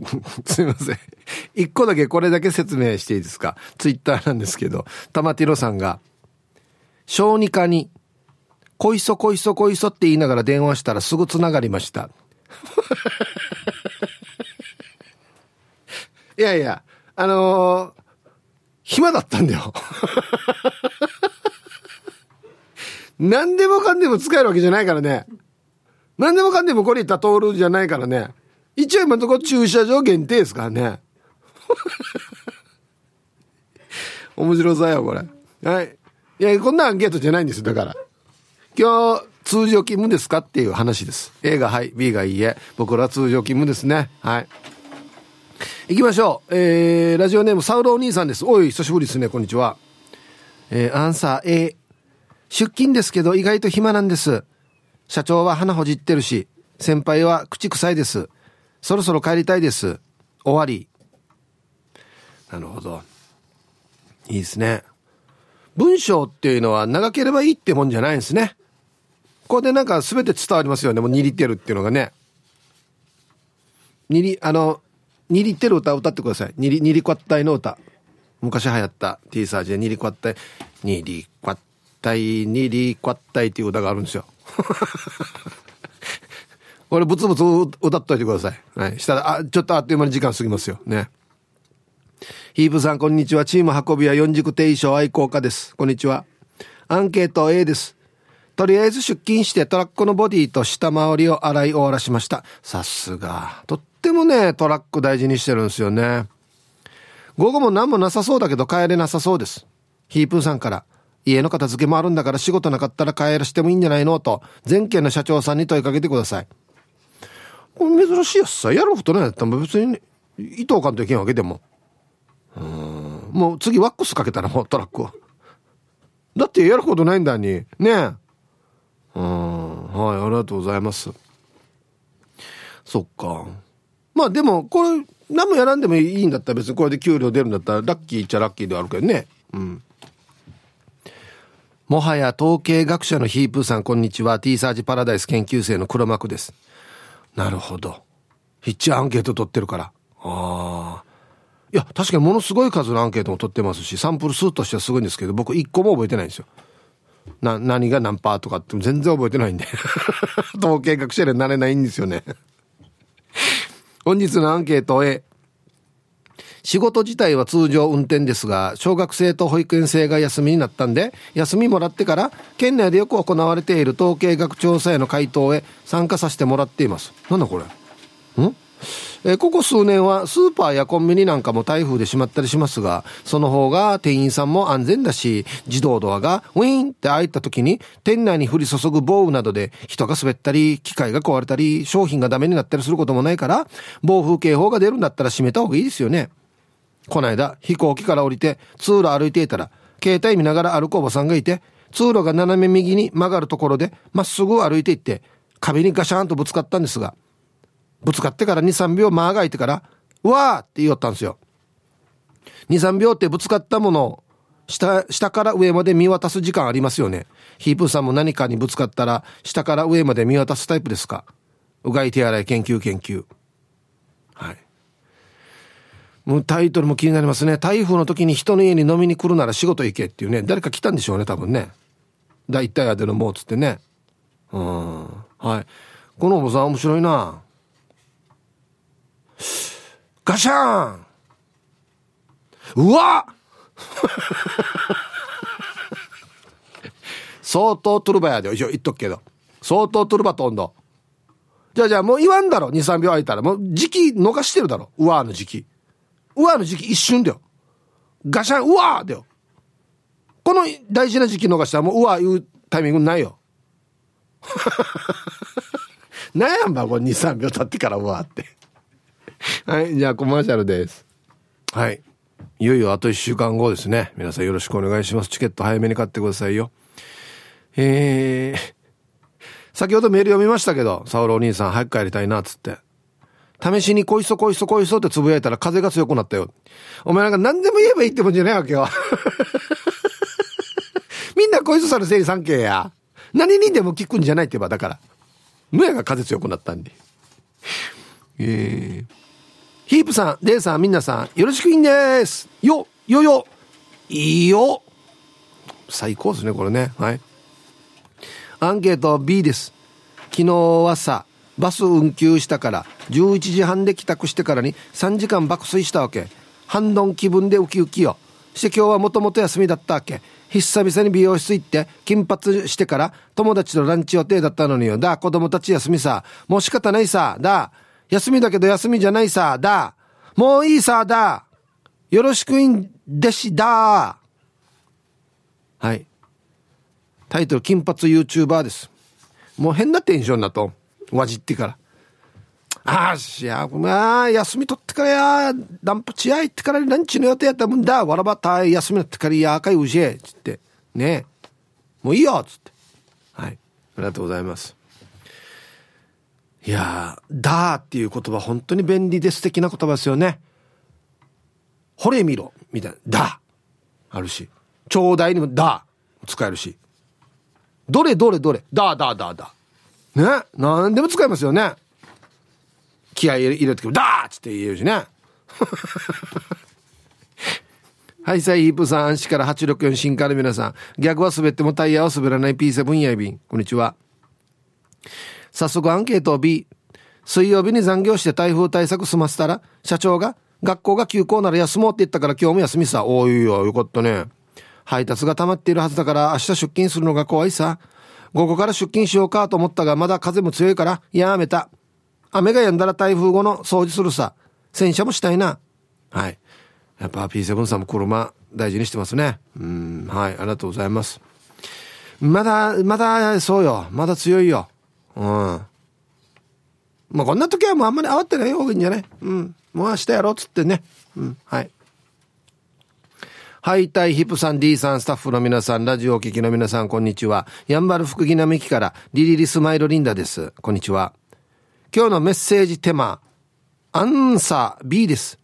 すいません。一個だけこれだけ説明していいですか？ツイッターなんですけど、玉ティロさんが、小児科に、こいそこいそこいそって言いながら電話したらすぐ繋がりました。いやいや、あのー、暇だったんだよ。何でもかんでも使えるわけじゃないからね。何でもかんでもこれ言った通るじゃないからね。一応今のところ駐車場限定ですからね。面白さよ、これ。はい。いや、こんなアンケートじゃないんですよ、だから。今日、通常勤務ですかっていう話です。A がはい、B がいいえ。僕らは通常勤務ですね。はい。行きましょう。えー、ラジオネームサウロお兄さんです。おい、久しぶりですね、こんにちは。えー、アンサー A。出勤ですけど意外と暇なんです。社長は鼻ほじってるし、先輩は口臭いです。そろそろ帰りたいです。終わり。なるほど。いいですね。文章っていうのは長ければいいってもんじゃないんですね。ここでなんか全て伝わりますよね。もう2リってるっていうのがね。2リ、あの、2リってる歌を歌ってください。2リ、2リクワッタイの歌。昔流行った T サージで2リクワッタイ、2リクワッタイ、2リクワッタイっていう歌があるんですよ。これブツブツ歌っといてください。はい。したら、あ、ちょっとあっという間に時間過ぎますよ。ね。ヒープさん、こんにちは。チーム運びは四軸定称愛好家です。こんにちは。アンケート A です。とりあえず出勤してトラックのボディと下回りを洗い終わらしました。さすが。とってもね、トラック大事にしてるんですよね。午後も何もなさそうだけど帰れなさそうです。ヒープーさんから、家の片付けもあるんだから仕事なかったら帰らしてもいいんじゃないの？と、全県の社長さんに問いかけてください。これ珍しいやつさ。やることないやったら別に、糸かんといけんわけでも。うん。もう次ワックスかけたらもうトラック。だってやることないんだに。ねえ。うん。はい、ありがとうございます。そっか。まあでも、これ、何もやらんでもいいんだったら別にこれで給料出るんだったらラッキーっちゃラッキーではあるけどね。うん。もはや統計学者のヒープーさん、こんにちは。T サージパラダイス研究生の黒幕です。なるほど。一応アンケート取ってるから。ああ。いや、確かにものすごい数のアンケートも取ってますし、サンプル数としてはすごいんですけど、僕一個も覚えてないんですよ。な、何が何パーとかって全然覚えてないんで。統計学者になれないんですよね。本日のアンケートへ。仕事自体は通常運転ですが、小学生と保育園生が休みになったんで、休みもらってから、県内でよく行われている統計学調査への回答へ参加させてもらっています。なんだこれ？ん？えここ数年はスーパーやコンビニなんかも台風で閉まったりしますが、その方が店員さんも安全だし、自動ドアがウィーンって開いた時に、店内に降り注ぐ暴雨などで人が滑ったり、機械が壊れたり、商品がダメになったりすることもないから、暴風警報が出るんだったら閉めた方がいいですよね。こないだ飛行機から降りて通路歩いていたら、携帯見ながら歩くおばさんがいて、通路が斜め右に曲がるところで、まっすぐ歩いていって、壁にガシャンとぶつかったんですが、ぶつかってから2、3秒間が空いてから、うわーって言おったんですよ。2、3秒ってぶつかったものを、下、下から上まで見渡す時間ありますよね。ヒープーさんも何かにぶつかったら、下から上まで見渡すタイプですかうがい手洗い研究研究。もうタイトルも気になりますね。台風の時に人の家に飲みに来るなら仕事行けっていうね。誰か来たんでしょうね、多分ね。大体やでのもうつってね。うん。はい。このおばさん面白いな。ガシャーンうわ 相当トゥルバやで、一応言っとくけど。相当トゥルバ飛んど。じゃあじゃあもう言わんだろ、2、3秒空いたら。もう時期逃してるだろ、うわーの時期。うわの時期一瞬だよ。ガシャン、うわーだよ。この大事な時期逃したらもううわー言うタイミングないよ。悩んば、これ2、3秒経ってからうわって。はい、じゃあコマーシャルです。はい。いよいよあと1週間後ですね。皆さんよろしくお願いします。チケット早めに買ってくださいよ。えー、先ほどメール読みましたけど、サウロお兄さん早く帰りたいな、っつって。試しにこいそこいそこいそってつぶやいたら風が強くなったよ。お前なんか何でも言えばいいってもんじゃないわけよ。みんなこいそさるせいに三景や。何にでも聞くんじゃないって言えばだから。むやが風強くなったんで。えー、ヒープさん、デイさん、みんなさん、よろしくいんです。よ、よよ、いいよ。最高ですね、これね。はい。アンケート B です。昨日はさ、バス運休したから11時半で帰宅してからに3時間爆睡したわけ。半ドン気分でウキウキよ。して今日はもともと休みだったわけ。久々に美容室行って金髪してから友達とランチ予定だったのによ。だ子供たち休みさ。もう仕方ないさ。だ。休みだけど休みじゃないさ。だ。もういいさ。だ。よろしくいんでしだ。はい。タイトル金髪 YouTuber です。もう変なテンションだと。わじってから。ああ、しや、まあ、休み取ってからや、ダンプチア行ってからランチの予定やったもんだ、わらばた、休み取ってからや、かいうじえ、つって。ねもういいよ、つって。はい。ありがとうございます。いやだーっていう言葉本当に便利で素敵な言葉ですよね。ほれ見ろ、みたいな。だあるし。ちょうだいにもだ使えるし。どれどれどれだだだだ。ね何でも使えますよね。気合入れてくる。ダーッつって言えるしね。はいさいヒープさん安心から864新から皆さん。逆は滑ってもタイヤは滑らない。P7 やいびん。こんにちは。早速アンケートを B 水曜日に残業して台風対策済ませたら社長が学校が休校なら休もうって言ったから今日も休みさ。おいよよかったね。配達が溜まっているはずだから明日出勤するのが怖いさ。午後から出勤しようかと思ったが、まだ風も強いから、やめた。雨が止んだら台風後の掃除するさ。洗車もしたいな。はい。やっぱ P7 さんも車大事にしてますね。うん、はい、ありがとうございます。まだ、まだ、そうよ。まだ強いよ。うん。まあ、こんな時はもうあんまり慌てない方がいいんじゃない？うん。もう明日やろうっつってね。うん、はい。ハイタイヒップさん D さんスタッフの皆さんラジオお聞きの皆さんこんにちは。やんばる福木並木からリリリスマイルリンダです。こんにちは。今日のメッセージテーマアンサー B です。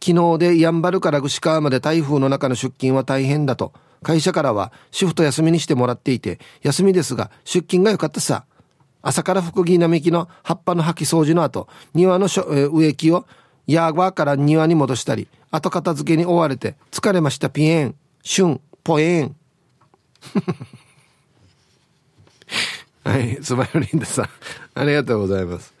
昨日でやんばるから串川まで台風の中の出勤は大変だと会社からはシフト休みにしてもらっていて休みですが出勤が良かったさ。朝から福木並木の葉っぱの掃き掃除の後庭の植木をヤーバーから庭に戻したり後片付けに追われて疲れました。ピエン。シュン。ポエン。はい。スマイルリンダさん。ありがとうございます。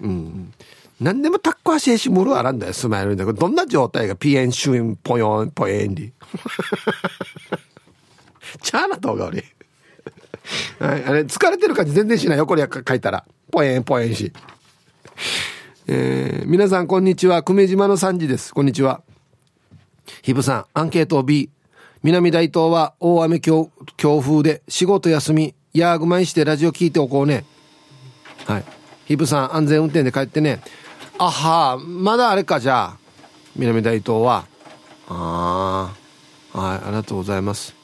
うん。何でもタッコ足へしむるあらんだよ。スマイルリンダ。どんな状態が？ピエンシュンポヨンポエンリ チャーな動画俺はい、あれ疲れてる感じ全然しないよ。これ書いたら。ポエンポエンし。えー、皆さんこんにちは。久米島の三時です。こんにちは。ひぶさんアンケート B 南大東は大雨強強風で仕事休みヤーグマイしてラジオ聞いておこうね。はい。ひぶさん安全運転で帰ってね。あはまだあれかじゃあ。南大東は。ああはいありがとうございます。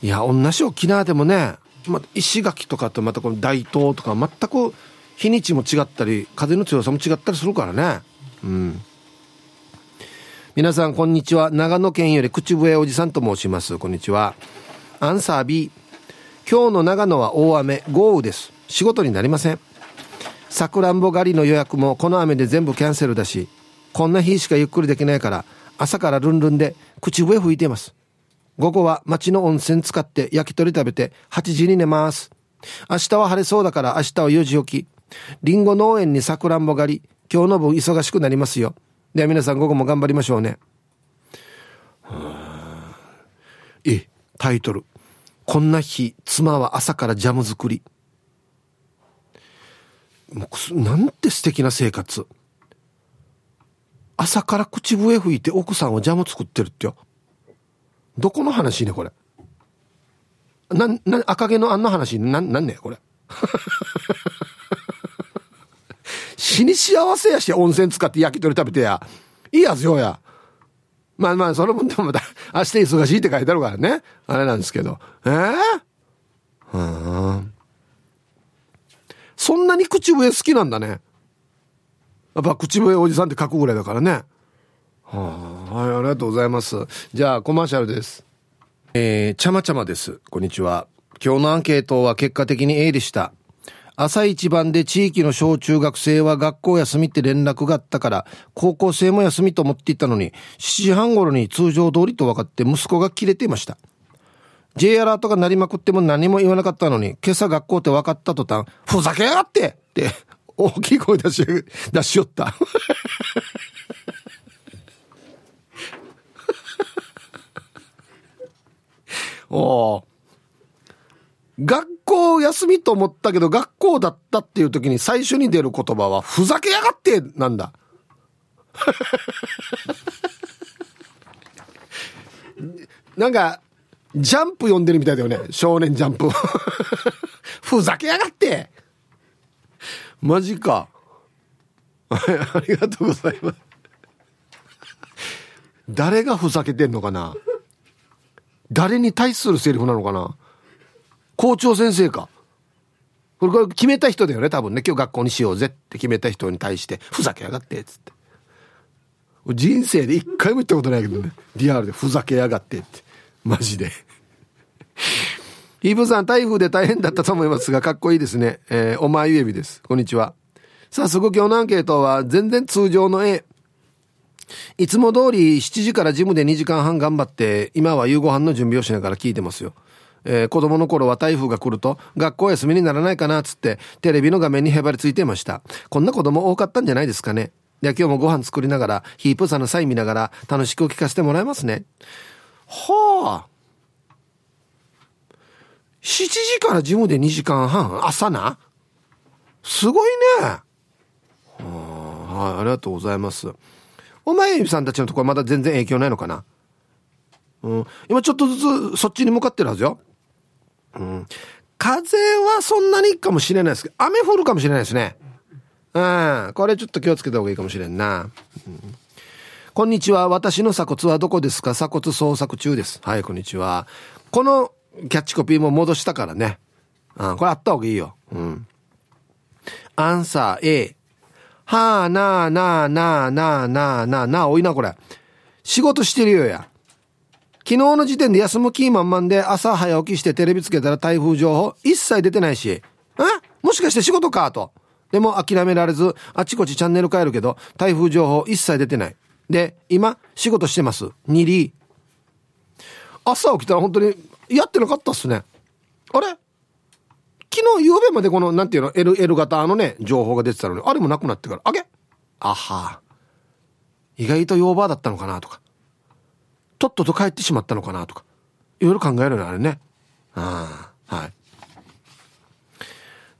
いや同じ沖縄でもね、ま、石垣とかとまたこの大東とか全く日にちも違ったり風の強さも違ったりするからね。うん。皆さんこんにちは。長野県より口笛おじさんと申します。こんにちは。アンサー B 今日の長野は大雨。豪雨です。仕事になりません。さくらんぼ狩りの予約もこの雨で全部キャンセルだしこんな日しかゆっくりできないから朝からルンルンで口笛吹いてます。午後は町の温泉使って焼き鳥食べて8時に寝ます。明日は晴れそうだから明日は4時起き。りんご農園にさくらんぼ狩り今日の分忙しくなりますよ。では皆さん午後も頑張りましょうね。えタイトル「こんな日妻は朝からジャム作り」なんて素敵な生活。朝から口笛吹いて奥さんはジャム作ってるってよ。どこの話ねこれ。な、な、赤毛のあんの話？な、なんねこれ。死に幸せやし、温泉使って焼き鳥食べてや。いいやつよや。まあまあ、その分でもまた、明日忙しいって書いてあるからね。あれなんですけど。ええー、うん。そんなに口笛好きなんだね。やっぱ口笛おじさんって書くぐらいだからね。はあ、はい、ありがとうございます。じゃあ、コマーシャルです。えー、ちゃまちゃまです。こんにちは。今日のアンケートは結果的に A でした。朝一番で地域の小中学生は学校休みって連絡があったから、高校生も休みと思っていたのに、7時半頃に通常通りと分かって息子が切れていました。J アラートが鳴りまくっても何も言わなかったのに、今朝学校って分かった途端、ふざけやがってって大きい声出し、出しよった。おお。学校休みと思ったけど学校だったっていう時に最初に出る言葉は、ふざけやがってなんだ。なんか、ジャンプ読んでるみたいだよね。少年ジャンプ。ふざけやがってマジか。ありがとうございます。誰がふざけてんのかな誰に対するセリフなのかな校長先生か。これ、これ決めた人だよね、多分ね。今日学校にしようぜって決めた人に対して、ふざけやがって、つって。人生で一回も言ったことないけどね。リアルでふざけやがってって。マジで。イブさん、台風で大変だったと思いますが、かっこいいですね。えー、おまゆえびです。こんにちは。早速今日のアンケートは、全然通常の A。いつも通り7時からジムで2時間半頑張って、今は夕ご飯の準備をしながら聞いてますよ。えー、子供の頃は台風が来ると学校休みにならないかなっつってテレビの画面にへばりついてました。こんな子供多かったんじゃないですかね。で、今日もご飯作りながらヒープさんのサイン見ながら楽しく聞かせてもらいますね。はあ。7時からジムで2時間半？朝な？すごいね。はあ、はい、ありがとうございます。お前さんたちのところまだ全然影響ないのかな？うん。今ちょっとずつそっちに向かってるはずよ。うん。風はそんなにかもしれないですけど、雨降るかもしれないですね。うん。これちょっと気をつけた方がいいかもしれんな。うん、こんにちは。私の鎖骨はどこですか？鎖骨捜索中です。はい、こんにちは。このキャッチコピーも戻したからね。うん、これあった方がいいよ。うん。アンサー A。はあなあなあなあなあなあなあなあ、多いなこれ。仕事してるよや。昨日の時点で休む気満々で朝早起きしてテレビつけたら台風情報一切出てないし、え？もしかして仕事かと。でも諦められず、あちこちチャンネル変えるけど、台風情報一切出てない。で、今、仕事してます。2リ朝起きたら本当にやってなかったっすね。あれ？昨日夕べまでこの、なんていうの、L、L 型のね、情報が出てたのに、あれもなくなってから、あげ？あは。意外とヨーバーだったのかなとか。とっとと帰ってしまったのかなとか。いろいろ考えるのあれね。ああ、はい。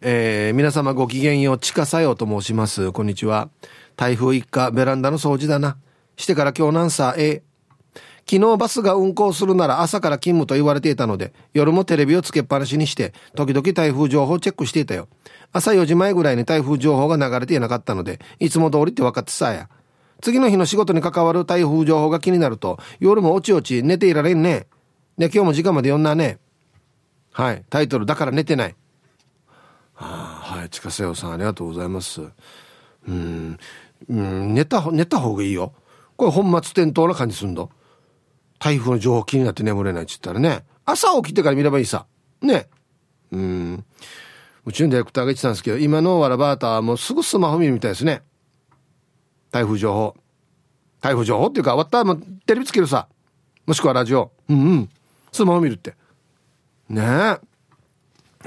えー、皆様ごきげんよう、ちかさよと申します。こんにちは。台風一過、ベランダの掃除だな。してから今日なんさ、え昨日バスが運行するなら朝から勤務と言われていたので、夜もテレビをつけっぱなしにして、時々台風情報をチェックしていたよ。朝4時前ぐらいに台風情報が流れていなかったので、いつも通りって分かってさや。次の日の仕事に関わる台風情報が気になると、夜もおちおち寝ていられんね。で、今日も時間まで読んだね。はい。タイトル、だから寝てない。はあ、はい。近瀬よさん、ありがとうございます。うん。うん、寝た、寝た方がいいよ。これ本末転倒な感じすんの。台風の情報気になって眠れないって言ったらね。朝起きてから見ればいいさ。ね。うん。宇宙のディレクターが言ってたんですけど、今のわらバーターはもうすぐスマホ見るみたいですね。台風情報。台風情報っていうか、終わったらもうテレビつけるさ。もしくはラジオ。うんうん。スマホ見るって。ねえ。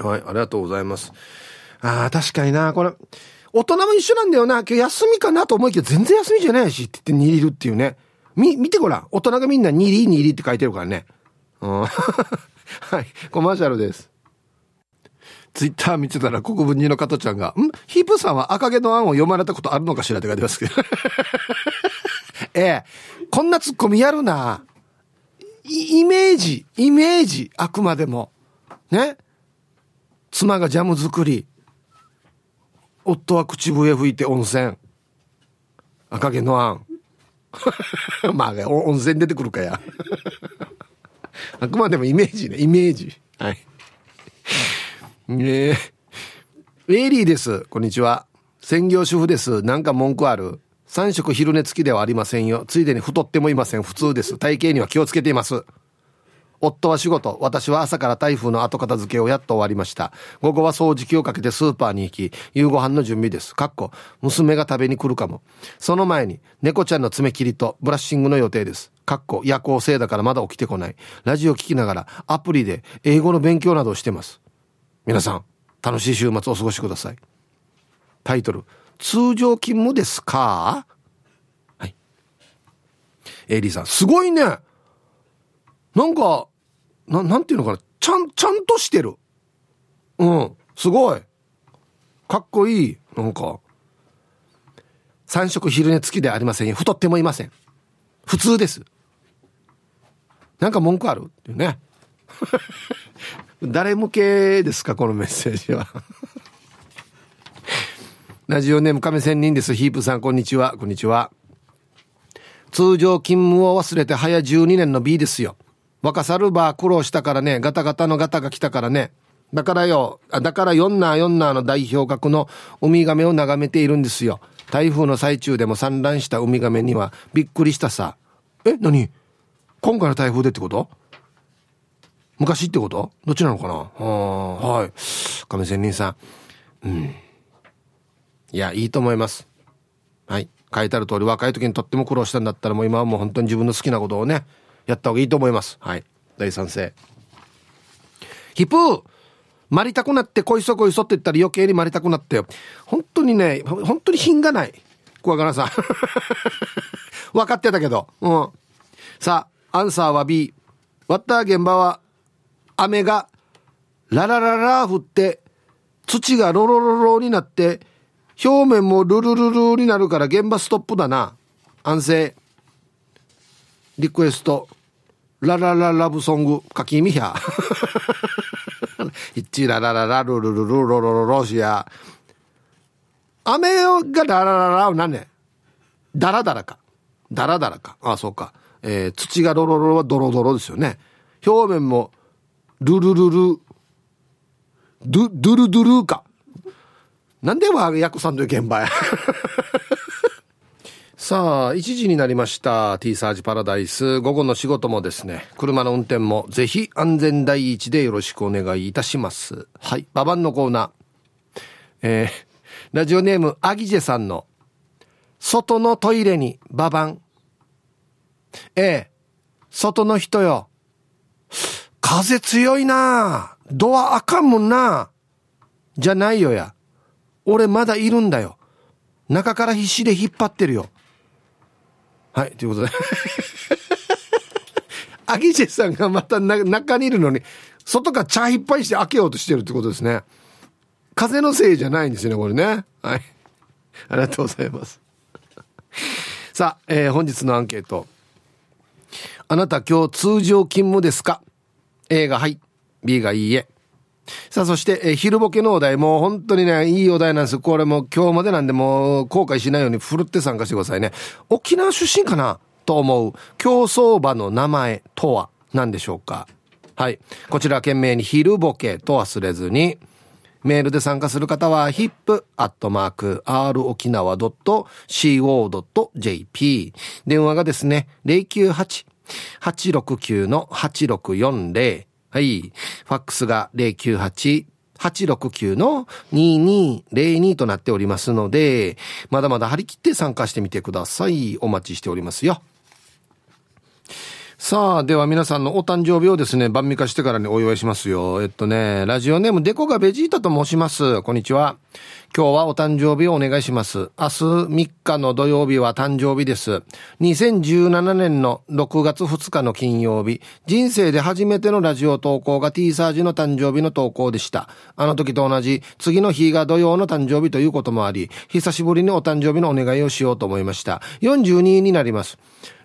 はい、ありがとうございます。ああ、確かにな、これ。大人も一緒なんだよな。今日休みかなと思いきや全然休みじゃないしって言って握るっていうね。み、見てごらん。大人がみんな2リ2リって書いてるからね。うん。はい。コマーシャルです。ツイッター見てたら国分寺の加トちゃんが、ん？ヒープさんは赤毛の案を読まれたことあるのかしらって書いてますけど。ええ、こんなツッコミやるな。イメージ、イメージ、あくまでも。ね？妻がジャム作り。夫は口笛吹いて温泉。赤毛の案。まあ、温泉出てくるかや。あくまでもイメージね、イメージ。はい。え。ウェイリーです。こんにちは。専業主婦です。なんか文句ある？3食昼寝付きではありませんよ。ついでに太ってもいません。普通です。体型には気をつけています。夫は仕事、私は朝から台風の後片付けをやっと終わりました。午後は掃除機をかけてスーパーに行き、夕ご飯の準備です。かっこ、娘が食べに来るかも。その前に、猫ちゃんの爪切りとブラッシングの予定です。かっこ、夜行性だからまだ起きてこない。ラジオ聞きながら、アプリで英語の勉強などをしてます。皆さん、楽しい週末をお過ごしください。タイトル、通常勤務ですか？はい。エイリーさん、すごいねなんか、な、なんていうのかな？ちゃん、ちゃんとしてる。うん、すごい。かっこいい。なんか。三食昼寝付きでありませんよ。太ってもいません。普通です。なんか文句ある？っていうね。誰向けですかこのメッセージはラジオネーム亀仙人です。ヒープさん、こんにちは。こんにちは。通常勤務を忘れて早12年の B ですよ。若さるば苦労したからね、ガタガタのガタが来たからね。だからよ、だからヨンナーヨンナーの代表格のウミガメを眺めているんですよ。台風の最中でも産卵したウミガメにはびっくりしたさ。え、何？今回の台風でってこと？昔ってこと？どっちなのかな？はい。亀仙人さん。うん。いや、いいと思います。はい。書いてある通り、若い時にとっても苦労したんだったら、もう今はもう本当に自分の好きなことをね、やった方がいいと思います。はい。大賛成。ヒプーまりたくなってこいそこいそって言ったら余計にまりたくなってよ。本当にね、本当に品がない。小若さん。分かってたけど。うん。さあ、アンサーは B。割った現場は雨がララララ降って土がロロロロになって表面もルルルルになるから現場ストップだな。安静。リクエスト。ララララブソング書きみや一ララララルルルルロロロロシア。雨がララララを何ねダラダラか。ダラダラか。あそうか。えー、土がロロロはドロドロですよね。表面もルルルル、ドゥ、ドゥルドゥルか。なんではヤクさんという現場や。さあ、1時になりました。T サージパラダイス。午後の仕事もですね、車の運転もぜひ安全第一でよろしくお願いいたします。はい。ババンのコーナー。えー、ラジオネーム、アギジェさんの、外のトイレにババン。ええ外の人よ。風強いなドアあかんもんなじゃないよや。俺まだいるんだよ。中から必死で引っ張ってるよ。はい、ということで。アギジェさんがまた中にいるのに、外から茶いっぱいして開けようとしてるってことですね。風のせいじゃないんですよね、これね。はい。ありがとうございます。さあ、えー、本日のアンケート。あなた今日通常勤務ですか？A がはい。B がいいえ。さあ、そして、え昼ボケのお題、もう本当にね、いいお題なんですこれも今日までなんで、もう後悔しないようにふるって参加してくださいね。沖縄出身かな？と思う競走馬の名前とは何でしょうか？はい。こちら懸命に昼ボケと忘れずに、メールで参加する方は hip.r 沖縄 .co.jp 電話がですね、098 869-8640。はい。ファックスが098。869-2202となっておりますので、まだまだ張り切って参加してみてください。お待ちしておりますよ。さあ、では皆さんのお誕生日をですね、晩味化してからにお祝いしますよ。えっとね、ラジオネームデコがベジータと申します。こんにちは。今日はお誕生日をお願いします。明日3日の土曜日は誕生日です。2017年の6月2日の金曜日、人生で初めてのラジオ投稿が T サージの誕生日の投稿でした。あの時と同じ、次の日が土曜の誕生日ということもあり、久しぶりにお誕生日のお願いをしようと思いました。42になります。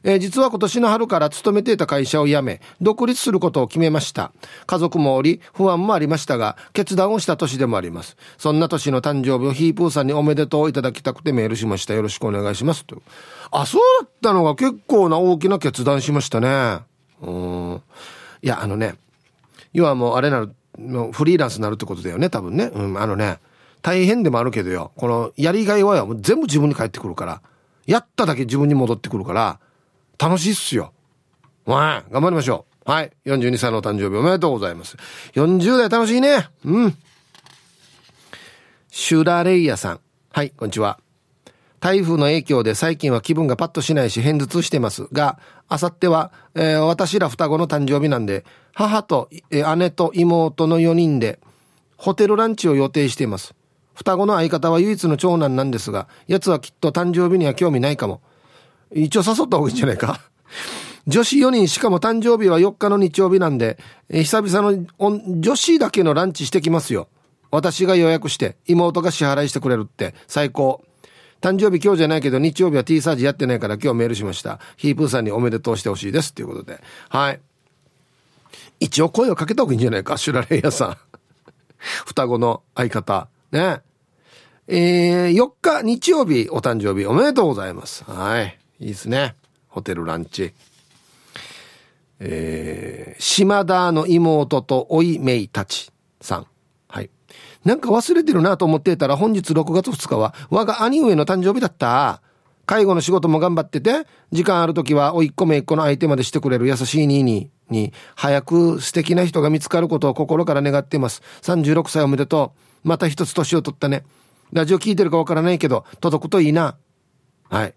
えー、実は今年の春から勤めていた会社を辞め、独立することを決めました。家族もおり、不安もありましたが、決断をした年でもあります。そんな年の誕生日をヒープーさんにおめでとういただきたくてメールしました。よろしくお願いします。と。あ、そうだったのが結構な大きな決断しましたね。うん。いや、あのね、要はもうあれなる、フリーランスになるってことだよね、多分ね。うん、あのね、大変でもあるけどよ、このやりがいはよ、全部自分に返ってくるから、やっただけ自分に戻ってくるから、楽しいっすよ。はい、頑張りましょう。はい。42歳のお誕生日おめでとうございます。40代楽しいね。うん。シュラレイヤさん。はい、こんにちは。台風の影響で最近は気分がパッとしないし偏頭痛してますが、あさっては、えー、私ら双子の誕生日なんで、母と、えー、姉と妹の4人で、ホテルランチを予定しています。双子の相方は唯一の長男なんですが、奴はきっと誕生日には興味ないかも。一応誘った方がいいんじゃないか。女子4人しかも誕生日は4日の日曜日なんで、え、久々の女子だけのランチしてきますよ。私が予約して妹が支払いしてくれるって最高。誕生日今日じゃないけど日曜日は T サージやってないから今日メールしました。ヒープーさんにおめでとうしてほしいです。ということで。はい。一応声をかけた方がいいんじゃないか。シュラレイヤさん。双子の相方。ね。えー、4日日曜日お誕生日おめでとうございます。はい。いいですね。ホテルランチ。えー、島田の妹とおいめいたちさん。はいなんか忘れてるなと思っていたら本日6月2日は我が兄上の誕生日だった。介護の仕事も頑張ってて、時間ある時はおいっ子めいっ子の相手までしてくれる優しい兄に、に、早く素敵な人が見つかることを心から願っています。36歳おめでとう。また一つ年を取ったね。ラジオ聞いてるかわからないけど、届くといいな。はい。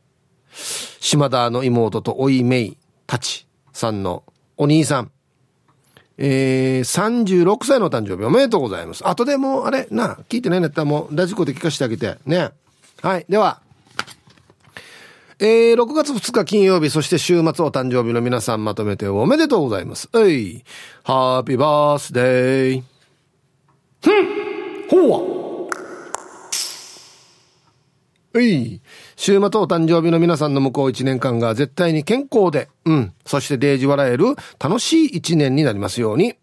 島田の妹とおいめいたちさんのお兄さん。えー、36歳の誕生日おめでとうございます。後でもう、あれ、な、聞いてないんだったらもう、ラジコで聞かせてあげて。ね。はい。では、えー、6月2日金曜日、そして週末お誕生日の皆さんまとめておめでとうございます。えい。ハッピーバースデー。ふんほうわうい。週末お誕生日の皆さんの向こう一年間が絶対に健康で、うん。そしてデージ笑える楽しい一年になりますように。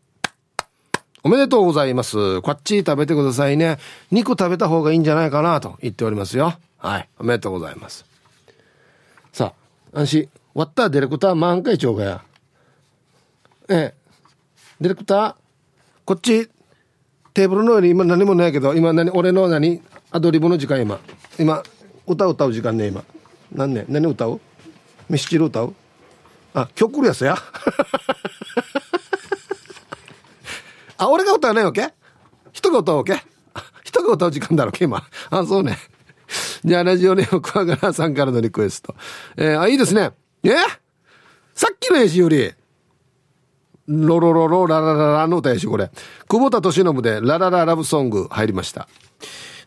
おめでとうございます。こっち食べてくださいね。肉食べた方がいいんじゃないかなと言っておりますよ。はい。おめでとうございます。さあ、安心。割ったらディレクター満開長がや。ええ。ディレクター、こっち、テーブルの上に今何もないけど、今何、俺の何、アドリブの時間今。今、歌歌う時間ね今。何ね何歌う？ミスチル歌う？あ曲来るやつや？あ俺が歌わないわけ？人が歌うわけ？人が歌う時間だろう今。あそうね。じゃあラジオネームクワガラさんからのリクエスト。えー、あいいですね。えさっきの絵師より。ロロロロララララの歌やしこれ。久保田敏信でララララブソング入りました。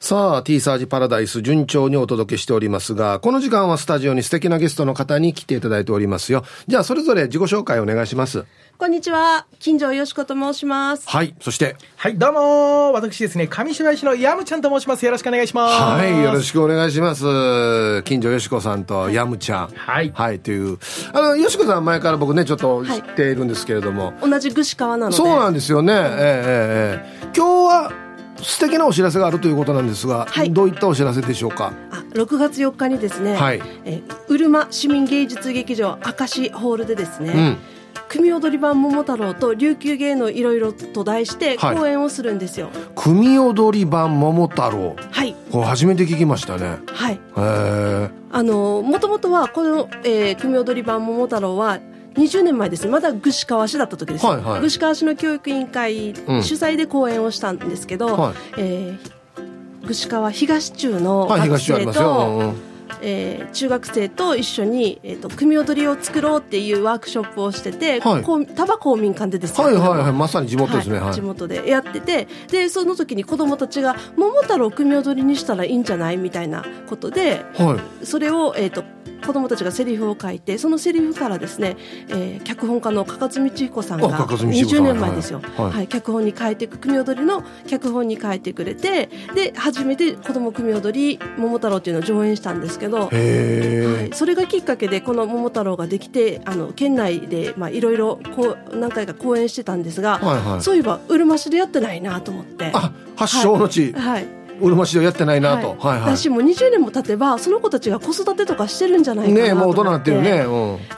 さあ、T サージパラダイス順調にお届けしておりますが、この時間はスタジオに素敵なゲストの方に来ていただいておりますよ。じゃあ、それぞれ自己紹介お願いします。こんにちは。金城よしこと申します。はい。そして。はい、どうも私ですね、上白石のヤムちゃんと申します。よろしくお願いします。はい。よろしくお願いします。金城よしこさんとヤムちゃん。はい。はい。という。あの、よしこさん前から僕ね、ちょっと知っているんですけれども。はい、同じ串川なので。そうなんですよね。えー、えー、えー、今日は、素敵なお知らせがあるということなんですが、はい、どういったお知らせでしょうか？あ6月4日にですね、はい、えうるま市民芸術劇場明石ホールでですね、うん。組踊り版桃太郎と琉球芸能いろいろと題して公演をするんですよ、はい、組踊り版桃太郎。はい。こ初めて聞きましたね。はい。へえあのもともとはこの、えー、組踊り版桃太郎は20年前ですまだ串川市だった時です、はいはい、串川市の教育委員会主催で講演をしたんですけど、うんはい、えー、串川東中の学生と、えー、中学生と一緒に、えーと、組踊りを作ろうっていうワークショップをしてて、はい、多摩公民館でですね、はいはいはい、まさに地元ですね、はい、地元でやっててでその時に子供たちが「桃太郎組踊りにしたらいいんじゃない?」みたいなことで、はい、それを、えーと子どもたちがセリフを書いてそのセリフからですね、えー、脚本家の加勝道彦さんが20年前ですよ、はい、はい、脚本に変えて組踊りの脚本に変えてくれてで初めて子ども組踊り「桃太郎」っていうのを上演したんですけど、はい、それがきっかけでこの「桃太郎」ができてあの県内でいろいろ何回か公演してたんですが、はいはい、そういえばうるま市でやってないなと思って。あ発祥の地、はい、はいうるま市でやってないなと、はい、はいはい。私も20年も経てばその子たちが子育てとかしてるんじゃないかなねもう大人になってるね、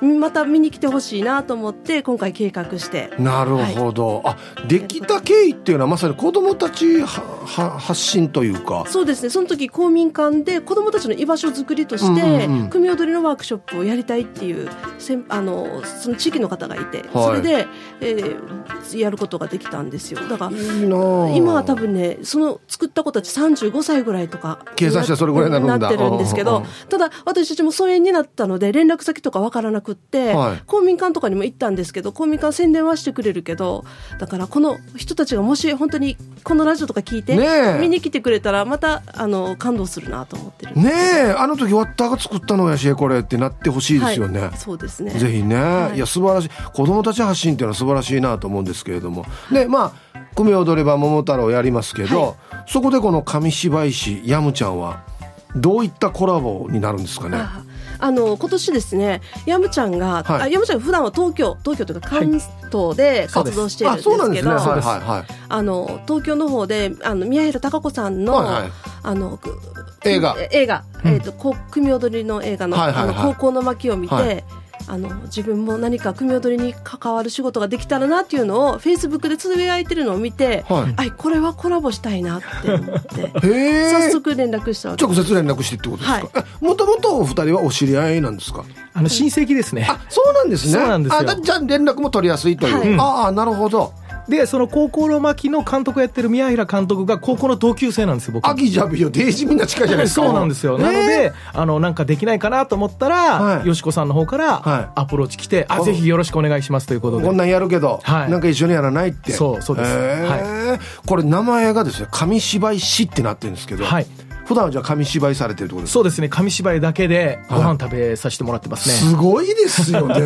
うん、また見に来てほしいなと思って今回計画して。なるほど、はい、あできた経緯っていうのはまさに子どもたちはは発信というか。そうですね。その時公民館で子どもたちの居場所づくりとして、うんうん、組踊りのワークショップをやりたいっていうせんあのその地域の方がいて、はい、それで、えー、やることができたんですよ。だから今は多分ねその作った子たち35歳ぐらいとか。計算してそれぐらいななってるんですけどただ私たちも疎遠になったので連絡先とかわからなくって、はい、公民館とかにも行ったんですけど公民館宣伝はしてくれるけどだからこの人たちがもし本当にこのラジオとか聞いて、ね、見に来てくれたらまたあの感動するなと思ってるねえ。あの時ワッターが作ったのやしこれってなってほしいですよね、はい、そうですね。ぜひね、はい、いや素晴らしい。子供たち発信っていうのは素晴らしいなと思うんですけれども。でまあ組踊れば桃太郎やりますけど、そこでこの紙芝居師ヤムちゃんはどういったコラボになるんですかね？あの今年ですねヤムちゃんが、はい、あヤムちゃん普段は東京東京というか関東で活動しているんですけど、あの東京の方であの宮平孝子さんの、はいはい、あの映画。映画、うん、えっ、ー、と組踊りの映画の,、あの高校の巻を見て、はいあの自分も何か組踊りに関わる仕事ができたらなっていうのをフェイスブックでつぶやいてるのを見て、はい、これはコラボしたいなって思って。早速連絡したわけ。直接連絡してってことですか？もともとお二人はお知り合いなんですか？あの親戚ですね。あそうなんですね。そうなんですよ。あじゃあ連絡も取りやすいという、はい、ああなるほどでその高校の巻の監督やってる宮平監督が高校の同級生なんですよ僕。秋じゃびよ。デイジみんな近いじゃないですか。そうなんですよ、なのであのなんかできないかなと思ったら、はい、よしこさんの方からアプローチ来て、はい、あぜひよろしくお願いしますということで。こんなんやるけど、はい、なんか一緒にやらないって。そうそうです、はい、これ名前がですね紙芝居師ってなってるんですけど、はい普段はじゃあ紙芝居されてるってことですか？そうですね紙芝居だけでご飯食べさせてもらってますね、すごいですよね。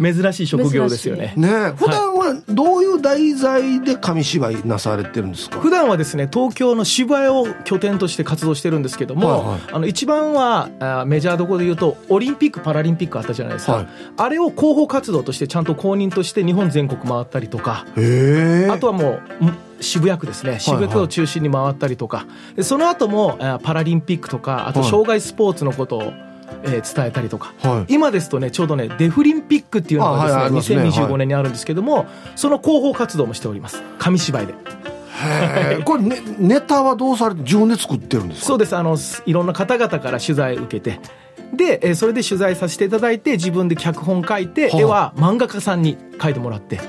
珍しい職業ですよね。ね普段はどういう題材で紙芝居なされてるんですか？普段はですね東京の芝居を拠点として活動してるんですけども、はいはい、あの一番はあメジャーどころで言うとオリンピック・パラリンピックあったじゃないですか、はい、あれを広報活動としてちゃんと公認として日本全国回ったりとか。あとはもう渋谷区ですね。渋谷区を中心に回ったりとか、はいはい、その後もパラリンピックとかあと障害スポーツのことを、えー、伝えたりとか、はい、今ですとねちょうどねデフリンピックっていうのがですね,、はい、ね。2025年にあるんですけども、はい、その広報活動もしております。紙芝居で。これ、ね、ネタはどうされて自分で作ってるんですか？そうです。あのいろんな方々から取材受けてで、えー、それで取材させていただいて自分で脚本書いて、はあ、絵は漫画家さんに書いてもらって。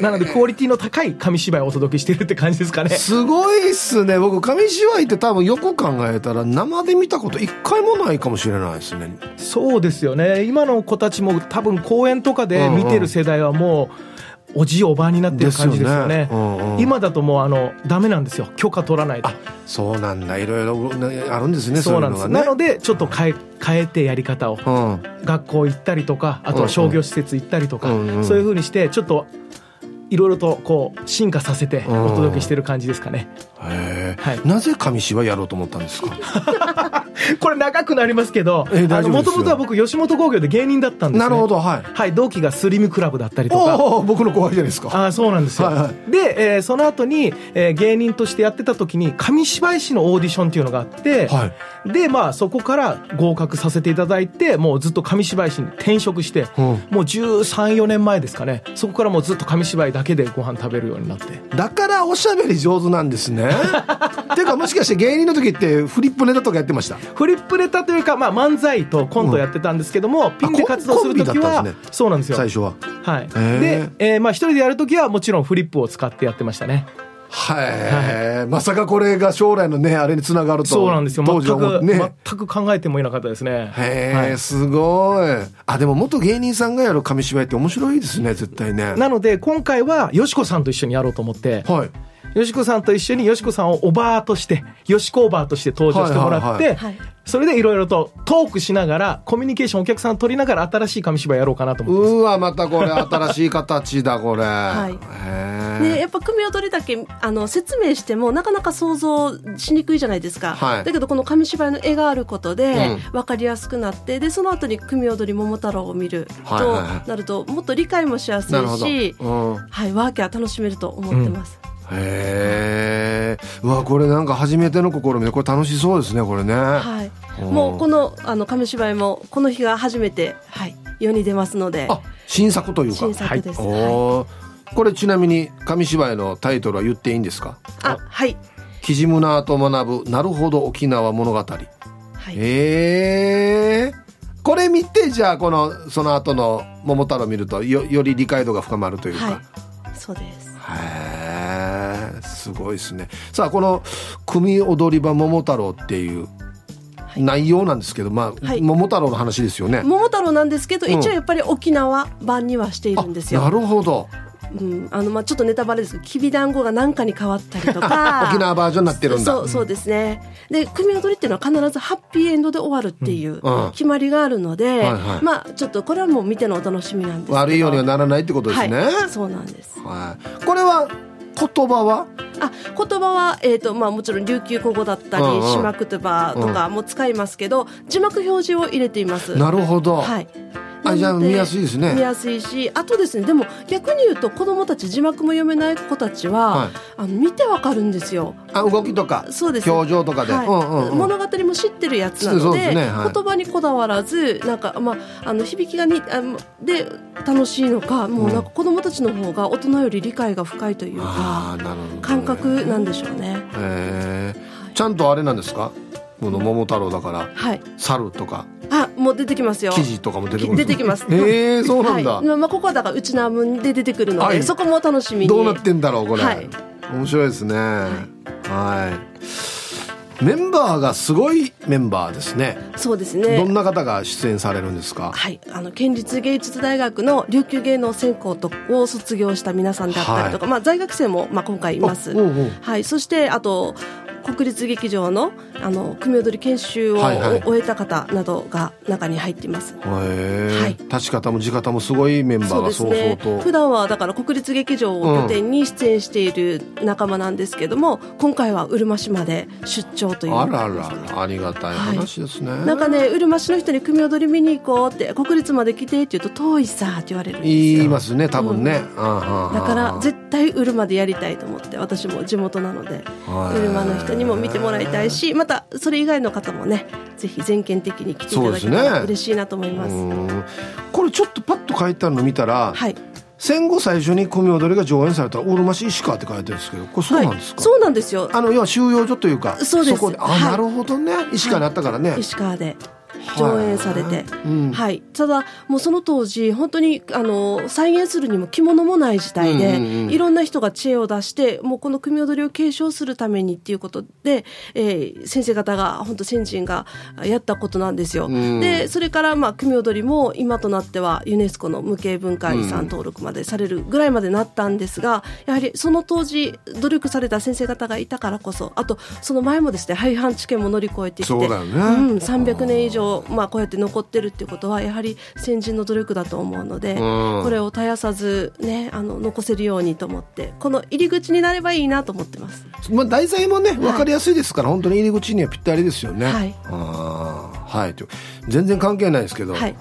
なのでクオリティの高い紙芝居をお届けしてるって感じですかね。すごいっすね。僕紙芝居って多分よく考えたら生で見たこと一回もないかもしれないですね。そうですよね。今の子たちも多分公演とかで見てる世代はもう、うんうんおじいおばあになってる感じですよね、ね。うんうん、今だともうあのダメなんですよ。許可取らないと。そうなんだ。いろいろあるんですねそうなんです、ね、なのでちょっと変え変えてやり方を、うん、学校行ったりとかあとは商業施設行ったりとか、うんうん、そういうふうにしてちょっといろいろとこう進化させてお届けしてる感じですかね。はい、なぜ上芝やろうと思ったんですか？これ長くなりますけどもともとは僕吉本興業で芸人だったんです、ね、なるほどはい、はい、同期がスリムクラブだったりとか。僕の後輩じゃないですか。あそうなんですよ、はいはい、で、えー、その後に、えー、芸人としてやってた時に上芝居師のオーディションっていうのがあって、はい、でまあそこから合格させていただいてもうずっと上芝居師に転職して、うん、もう134年前ですかね。そこからもうずっと上芝居だけでご飯食べるようになって。だからおしゃべり上手なんですねっ ていうかもしかして芸人の時ってフリップネタとかやってました？フリップネタというか、まあ、漫才とコントやってたんですけども、うん、ピンで活動する時は、ね、そうなんですよ。最初は。はい。で、えー、まあ一人でやる時はもちろんフリップを使ってやってましたね。はい、まさかこれが将来のねあれにつながるとそうなんですよ。全く、ね、全く考えてもいなかったですね。へえ、はい、すごい。あでも元芸人さんがやる紙芝居って面白いですね絶対ね。なので今回はよしこさんと一緒にやろうと思ってはいよしこさんと一緒によしこさんをおばあとしてよしこおばあとして登場してもらって、それでいろいろとトークしながらコミュニケーションお客さん取りながら新しい紙芝居やろうかなと思ってうわまたこれ新しい形だこれ、はい。ね、やっぱ組踊りだけあの説明してもなかなか想像しにくいじゃないですか、はい、だけどこの紙芝居の絵があることで分かりやすくなって、うん、でその後に組踊り桃太郎を見るとなるともっと理解もしやすいし、うん、はい、ワーキャー楽しめると思ってます。へへえうわこれなんか初めての試みでこれ楽しそうですねこれね。はい。もうこのあの紙芝居もこの日が初めてはい世に出ますので。あ新作というか。新作です、はい、これちなみに紙芝居のタイトルは言っていいんですか？あはい「キジムナーと学ぶなるほど沖縄物語」はい、えー、これ見てじゃあこのその後の「桃太郎」見るとよより理解度が深まるというか、はい、そうですへえすごいですねさあこの「組踊り場桃太郎」っていう内容なんですけど、まあ、はい、桃太郎の話ですよね。桃太郎なんですけど、一応やっぱり沖縄版にはしているんですよ。なるほど。うん、あのまあちょっとネタバレですけどきびだんごが何かに変わったりとか。沖縄バージョンになってるんだ。そうそうですね。で組踊りっていうのは必ずハッピーエンドで終わるっていう決まりがあるので、うんはいはい、まあちょっとこれはもう見てのお楽しみなんです悪いようにはならないってことですね、はい、そうなんです、はい、これは言葉は？あ言葉は、えーとまあ、もちろん琉球古語だったり、うんうん、島言葉とかも使いますけど、字幕表示を入れています。なるほど、はい、あじゃあ見やすいですね。見やすいしあとですねでも逆に言うと子供たち字幕も読めない子たちは、はい、あの見てわかるんですよ。あ動きとかそうです。表情とかで、はい。うんうんうん、物語も知ってるやつなので、ねはい、言葉にこだわらずなんか、まあ、あの響きがにあで楽しいのかもうなんか子供たちの方が大人より理解が深いというか、うん、感覚なんでしょうね。へちゃんとあれなんですか？この桃太郎だから、はい、猿とか。あもう出てきますよ。記事とかも出てくる出てきます。へ えそうなんだ、はい、まあ、ここはだからうちなむんで出てくるので、はい、そこも楽しみに。どうなってんだろうこれ、はい、面白いですね。はい。メンバーがすごいメンバーですね。そうですね。どんな方が出演されるんですか？はい。あの県立芸術大学の琉球芸能専攻とを卒業した皆さんであったりとか、はい、まあ、在学生も、まあ、今回います。はい。そしてあと国立劇場のあの組踊り研修を終えた方などが中に入っています。はい、立ち方も地方もすごいメンバーがそうですね。普段はだから国立劇場を拠点に出演している仲間なんですけども、うん、今回はうるま市まで出張というあららありがたい話ですね、はい、なんかねうるま市の人に組踊り見に行こうって国立まで来てって言うと遠いさって言われるんですよ。言いますね多分ね、うん、だから絶対うるまでやりたいと思って私も地元なのでうるまの人にも見てもらいたいしまたそれ以外の方もねぜひ全県的に来ていただけたら嬉しいなと思います、ね、これちょっとパッと書いてあるの見たら、はい、戦後最初に組踊りが上演された大沼市石川って書いてるんですけどこれそうなんですか、はい、そうなんですよ。あの要は収容所というかそうです。あ、はい、なるほどね。石川にあったからね、石川で上演されて、はい。うん、はい、ただもうその当時本当にあの再現するにも着物もない時代で、うんうんうん、いろんな人が知恵を出してもうこの組踊りを継承するためにっていうことで、えー、先生方が本当先人がやったことなんですよ。うん、でそれからまあ組踊りも今となってはユネスコの無形文化遺産登録までされるぐらいまでなったんですがやはりその当時努力された先生方がいたからこそあとその前もですね廃藩置県も乗り越えてきて、ね、うん、300年以上まあ、こうやって残ってるっていうことはやはり先人の努力だと思うので、これを絶やさず、ね、あの残せるようにと思ってこの入り口になればいいなと思ってます、まあ、題材もね分かりやすいですから、はい、本当に入り口にはぴったりですよね。はい、あはい。全然関係ないですけど、はい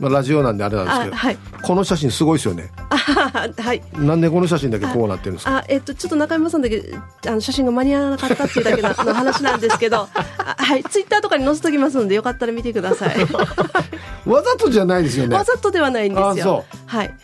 まあ、ラジオなんであれなんですけど、はい、この写真すごいですよね。はい。なんでこの写真だけこうなってるんですか？あ、えっとちょっと中山さんだけあの写真が間に合わなかったっていうだけの話なんですけど、はい、ツイッターとかに載せときますのでよかったら見てください。わざとじゃないですよね。わざとではないんですよ。はい。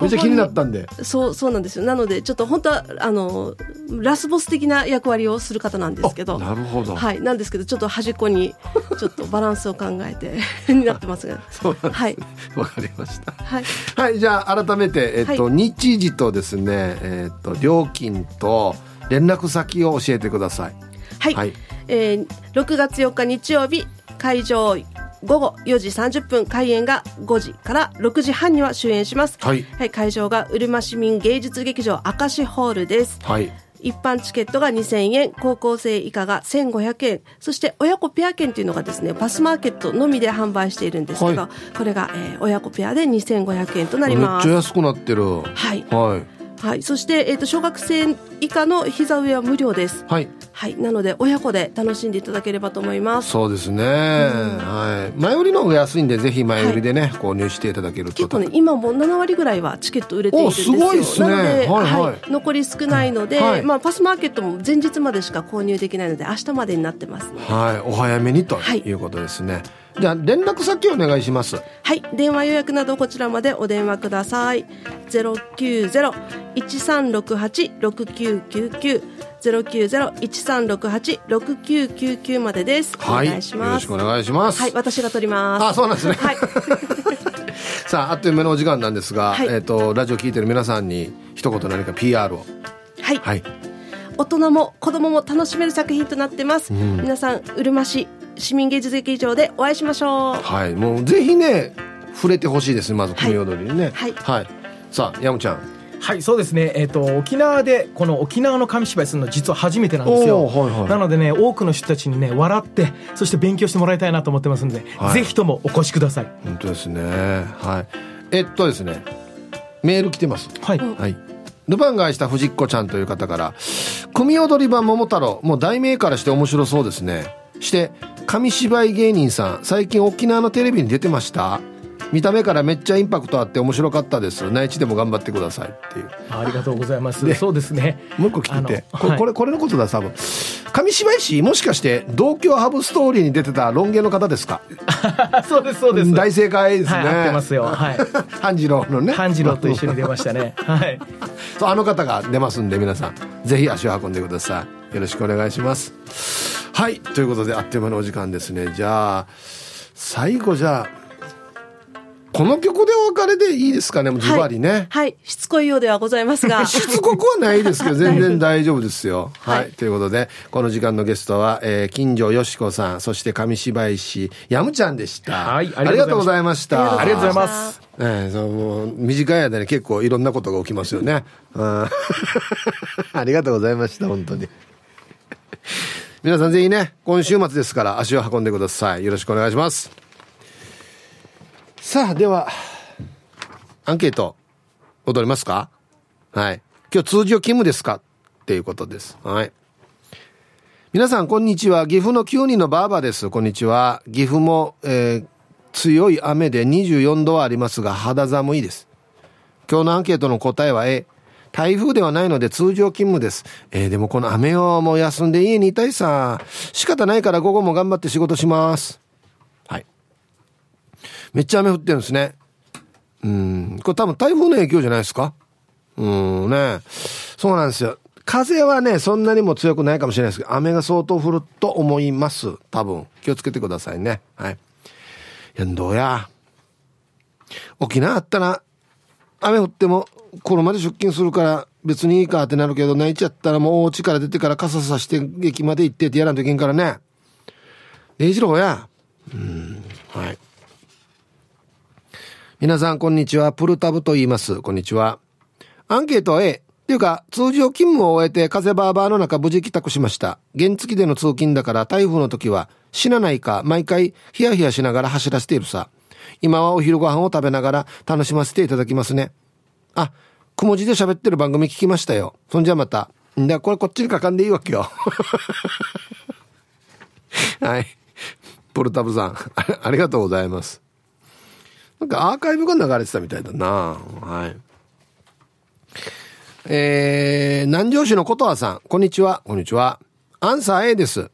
めっちゃ気になったんで。そうそうなんですよ。なのでちょっと本当はあのラスボス的な役割をする方なんですけど。なるほど。はい。なんですけどちょっと端っこにちょっとバランスを考えて になってますが。そうなんです、はい。わかりました。はい。はい。じゃあ改めてえっと、はい、日時とですねえっと料金と連絡先を教えてください。はい。はい、えー、6月4日日曜日会場午後4時30分開演が5時から6時半には終演します、はい、はい、会場がうるま市民芸術劇場明石ホールです、はい、一般チケットが2000円高校生以下が1500円。そして親子ペア券というのがですねバスマーケットのみで販売しているんですけど、はい、これが、えー、親子ペアで2500円となります。めっちゃ安くなってる。はい、はいはい、そして、えーと、小学生以下の膝上は無料です。はい、はい、なので親子で楽しんでいただければと思います。そうですね。はい、前売りの方が安いんで、ぜひ前売りでね、はい、購入していただけると。結構ね、今も7割ぐらいはチケット売れているんですよ。すごいですね。なので、はい、はい、残り少ないので、はい、まあパスマーケットも前日までしか購入できないので、明日までになってます、ね、はい、お早めにということですね。じゃあ連絡先お願いします。はい電話予約などこちらまでお電話ください。ゼロ九ゼロ一三六八六九九九。ゼロ九ゼロ一三六八六九九九までです、はい、お願いします。よろしくお願いします。はい私が取ります。あそうなんですね。はい。さああっという間のお時間なんですが、はい、えっ、ー、とラジオ聞いてる皆さんに一言何か PR を。はい、はい。大人も子供も楽しめる作品となってます、うん、皆さんうるま市市民芸術劇場でお会いしましょう。はいもうぜひね触れてほしいですまず組踊りにね。はい、はい、さあ山ちゃん。はいそうですね、えーと、沖縄でこの沖縄の紙芝居するの実は初めてなんですよ、はいはい、なのでね多くの人たちにね笑ってそして勉強してもらいたいなと思ってますので、はい、ぜひともお越しください。本当ですね。はい。えっとですねメール来てます。はい、はい。ルパンが愛した藤子ちゃんという方から「組踊り場桃太郎」もう題名からして面白そうですねして紙芝居芸人さん最近沖縄のテレビに出てました。見た目からめっちゃインパクトあって面白かったです。内地でも頑張ってくださいっていう。ありがとうございます。そうですね。もう一個聞いて。これ,、これこれのことだ多分紙芝居師もしかして同郷ハブストーリーに出てたロン毛の方ですか？そうですそうです。大正解ですね、はい、合ってますよ。はい。半次郎のね。半次郎と一緒に出ましたね。はい。そうあの方が出ますんで皆さん。ぜひ足を運んでくださいよろしくお願いします。はいということであっという間のお時間ですね。じゃあ最後じゃあこの曲でお別れでいいですかね？ズバリね、はい、はい、しつこいようではございますが。しつこくはないですけど 全然大丈夫ですよ。はい、はい、ということでこの時間のゲストは、えー、金城よしこさんそして上芝居師やむちゃんでした。はいありがとうございました。ありがとうございます。ええー、そのもう短い間に結構いろんなことが起きますよね。ありがとうございました、本当に。皆さんぜひね、今週末ですから足を運んでください。よろしくお願いします。さあ、では、アンケート、踊りますか？はい。今日通常勤務ですか？っていうことです。はい。皆さん、こんにちは。岐阜の9人のバーバです。こんにちは。岐阜も、えー、強い雨で24度はありますが、肌寒いです。今日のアンケートの答えは A。台風ではないので通常勤務です。えー、でもこの雨をもう休んで家にいたいさ。仕方ないから午後も頑張って仕事します。はい。めっちゃ雨降ってるんですね。うん。これ多分台風の影響じゃないですか？うんね。そうなんですよ。風はね、そんなにも強くないかもしれないですけど、雨が相当降ると思います。多分。気をつけてくださいね。はい。いや、どうや。沖縄あったら、雨降っても車で出勤するから別にいいかってなるけど泣いちゃったらもうお家から出てから傘さして駅まで行ってってやらんといけんからね。えいじろや。うん、はい。皆さんこんにちは。プルタブと言います。こんにちは。アンケート A。っていうか、通常勤務を終えて風バーバーの中無事帰宅しました。原付での通勤だから台風の時は死なないか毎回ヒヤヒヤしながら走らせているさ。今はお昼ご飯を食べながら楽しませていただきますね。あ、くも字で喋ってる番組聞きましたよ。そんじゃまた。んだ、これこっちに書かんでいいわけよ。はい。ポルタブさん、ありがとうございます。なんかアーカイブが流れてたみたいだなはい。えー、南城市のことわさん、こんにちは。こんにちは。アンサー A です。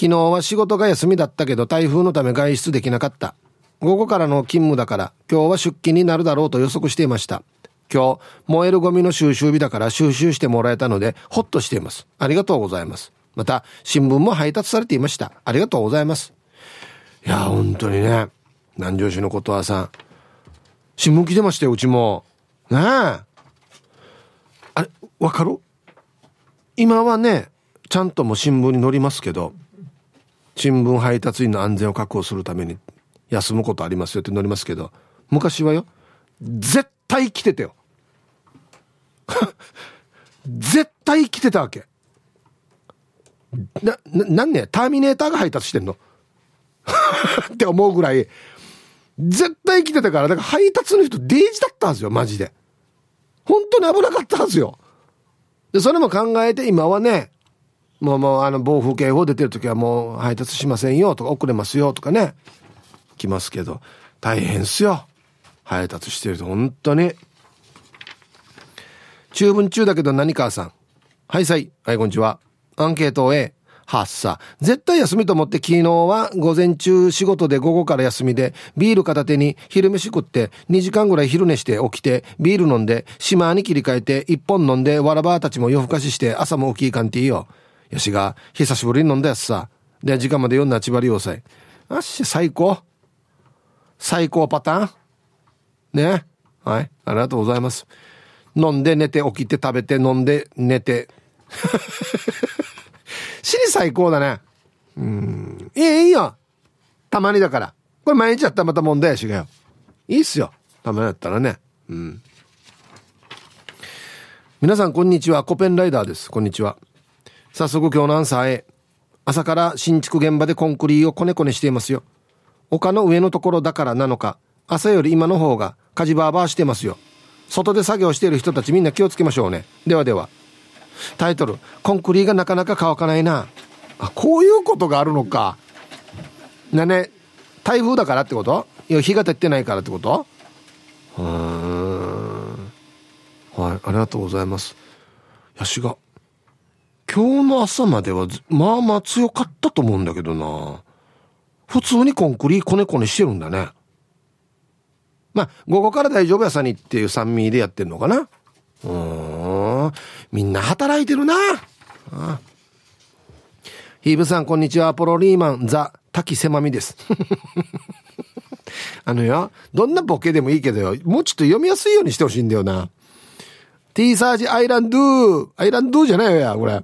昨日は仕事が休みだったけど台風のため外出できなかった。午後からの勤務だから今日は出勤になるだろうと予測していました。今日燃えるゴミの収集日だから収集してもらえたのでほっとしています。ありがとうございます。また新聞も配達されていました。ありがとうございます。いや、本当にね、南城市のことはさ、新聞来てましたよ、うちも。ねえ。あれ、わかる？今はね、ちゃんとも新聞に載りますけど、新聞配達員の安全を確保するために休むことありますよって乗りますけど、昔はよ、絶対来てたよ。絶対来てたわけ。な、な、なんね、ターミネーターが配達してんの？って思うぐらい、絶対来てたから、だから配達の人デージだったんですよ、マジで。本当に危なかったはずよ。で、それも考えて今はね、もうもうあの暴風警報出てる時はもう配達しませんよとか遅れますよとかね、来ますけど、大変っすよ。配達してると本当に。中文中だけど何かさん。はいさい。はい、こんにちは。アンケートを A。はっさ。絶対休みと思って昨日は午前中仕事で午後から休みで、ビール片手に昼飯食って2時間ぐらい昼寝して起きて、ビール飲んで、島に切り替えて1本飲んで、わらばたちも夜更かしして朝も起きいかんていいよ。よしが、久しぶりに飲んだやつさ。で、時間まで読んだ千葉利用祭。あっし、最高。最高パターン？ね。はい。ありがとうございます。飲んで寝て起きて食べて飲んで寝て。死に最高だね。うん。いいいいよ。たまにだから。これ毎日やったらまた問題やしがよ。いいっすよ。たまにやったらね。うん。皆さんこんにちは。コペンライダーです。こんにちは。早速今日のアンサーへ。朝から新築現場でコンクリーをこねこねしていますよ。丘の上のところだからなのか、朝より今の方が火事バーバーしてますよ。外で作業している人たちみんな気をつけましょうね。ではでは。タイトル、コンクリーがなかなか乾かないな。あ、こういうことがあるのか。なね、台風だからってこと？いや、日が照ってないからってこと？うん。はい、ありがとうございます。ヤシが、今日の朝までは、まあまあ強かったと思うんだけどな。普通にコンクリこねこねしてるんだね。まあ、午後から大丈夫やさにっていう酸味でやってんのかな。うん。みんな働いてるな。あヒーブさん、こんにちは。ポロリーマン、ザ、滝せまみです。あのよ、どんなボケでもいいけどよ、もうちょっと読みやすいようにしてほしいんだよな。T サージアイランドゥアイランドゥじゃないよや、これ。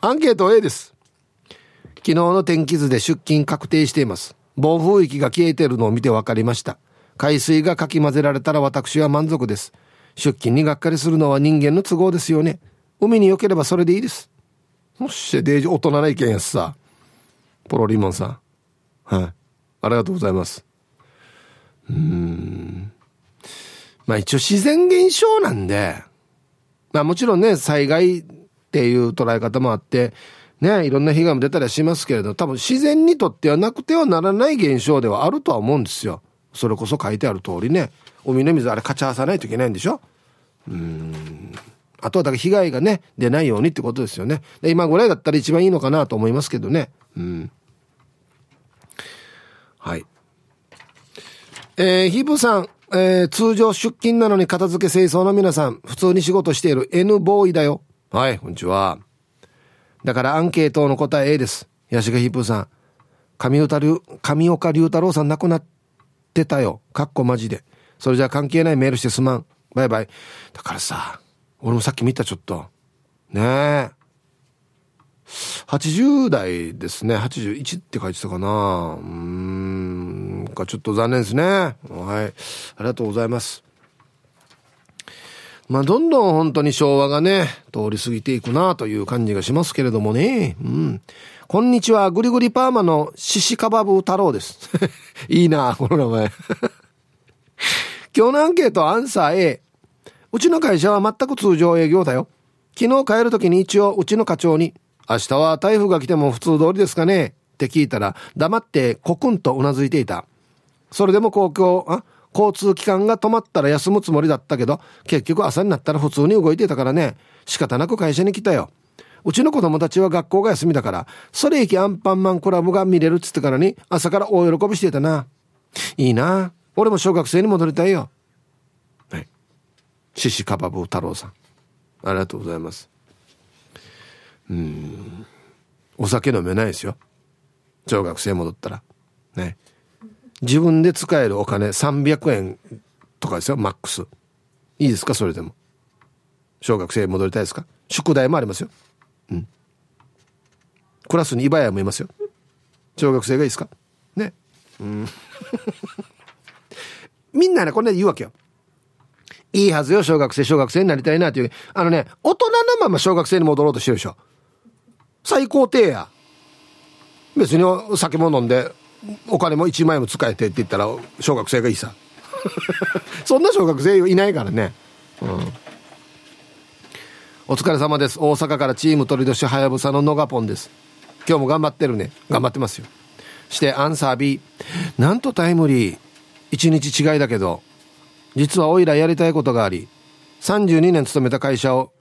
アンケート A です。昨日の天気図で出勤確定しています。暴風域が消えているのを見て分かりました。海水がかき混ぜられたら私は満足です。出勤にがっかりするのは人間の都合ですよね。海に良ければそれでいいです。もしデージ大人な意見やつさ。ポロリモンさん。はい。ありがとうございます。うん。まあ一応自然現象なんで、まあもちろんね、災害っていう捉え方もあって、ね、いろんな被害も出たりはしますけれど、多分自然にとってはなくてはならない現象ではあるとは思うんですよ。それこそ書いてある通りね。海の水あれかち合わさないといけないんでしょ？うん。あとはだから被害がね出ないようにってことですよね。で今ぐらいだったら一番いいのかなと思いますけどね。うん。はい。えー、ヒープさん、えー、通常出勤なのに片付け清掃の皆さん普通に仕事している N ボーイだよ。はいこんにちは。だからアンケートの答え A です八代ヒープさん上岡龍太郎さん亡くなってたよかっこマジでそれじゃ関係ないメールしてすまん。バイバイ。だからさ、俺もさっき見たちょっと。ねえ。80代ですね。81って書いてたかな。うん。かちょっと残念ですね。はい。ありがとうございます。まあ、どんどん本当に昭和がね、通り過ぎていくなという感じがしますけれどもね。うん。こんにちは、グリグリパーマのシシカバブ太郎です。いいな、この名前。今日のアンケートアンサー A。うちの会社は全く通常営業だよ。昨日帰る時に一応うちの課長に、明日は台風が来ても普通通りですかね？って聞いたら、黙ってコクンとうなずいていた。それでも公共、あ？交通機関が止まったら休むつもりだったけど、結局朝になったら普通に動いてたからね、仕方なく会社に来たよ。うちの子供たちは学校が休みだから、それ駅アンパンマンクラブが見れるっつってからに、朝から大喜びしてたな。いいな。俺も小学生に戻りたいよ。はい。獅子カバブ太郎さん。ありがとうございます。うん。お酒飲めないですよ。小学生戻ったら。ね。自分で使えるお金300円とかですよ、マックス。いいですかそれでも。小学生戻りたいですか？宿題もありますよ。うん。クラスにイバヤもいますよ。小学生がいいですか？ね。うん。みんなね、こんな言うわけよ。いいはずよ、小学生、小学生になりたいなっていう。あのね、大人のまま小学生に戻ろうとしてるでしょ。最高低や。別にお酒も飲んで、お金も1万円も使えてって言ったら、小学生がいいさ。そんな小学生いないからね。うん。お疲れ様です。大阪からチーム鳥年はやぶさののがぽんです。今日も頑張ってるね。頑張ってますよ。してアンサー B なんとタイムリー。1日違いだけど実はおいらやりたいことがあり32年勤めた会社を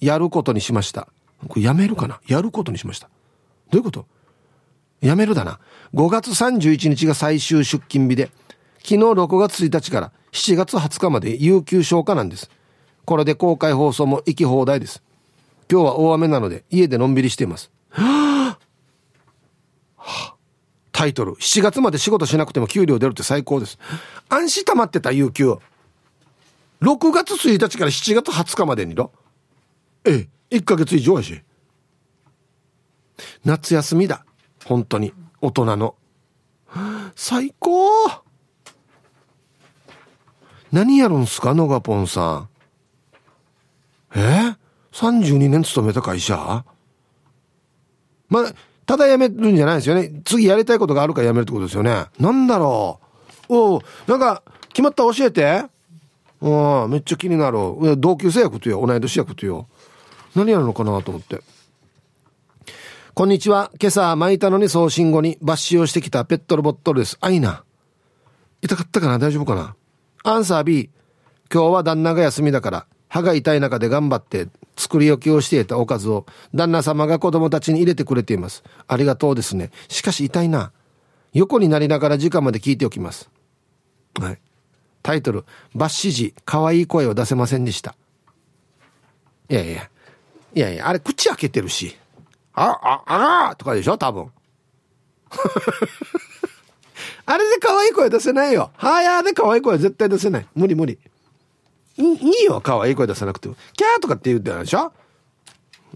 やることにしました。これやめるかな？やることにしました。どういうこと？やめるだな。5月31日が最終出勤日で昨日6月1日から7月20日まで有給消化なんです。これで公開放送も行き放題です。今日は大雨なので家でのんびりしています。はあ。タイトル7月まで仕事しなくても給料出るって最高です。安心溜まってた有給6月1日から7月20日までにろ。ええ1ヶ月以上やし。夏休みだ。本当に大人の。最高！何やるんすか野賀ポンさん。え？32年勤めた会社？まあただ辞めるんじゃないですよね。次やりたいことがあるから辞めるってことですよね。なんだろう。おおなんか決まった教えて。うんめっちゃ気になる。同級生やことよ。同い年やことよ。何やるのかなと思って。こんにちは今朝巻いたのに送信後に抜歯をしてきたペットルボットルですあいな痛かったかな？大丈夫かな？アンサー B 今日は旦那が休みだから歯が痛い中で頑張って作り置きをしていたおかずを旦那様が子供たちに入れてくれています。ありがとうですね。しかし痛いな。横になりながら時間まで聞いておきます。はい。タイトル、バッシジ、可愛い声を出せませんでした。いやいや。いやいや、あれ口開けてるし。あ、あ、あらとかでしょ多分。あれで可愛い声出せないよ。はやで可愛い声絶対出せない。無理無理。いいよ、可愛い声出さなくても。キャーとかって言ってたでしょ？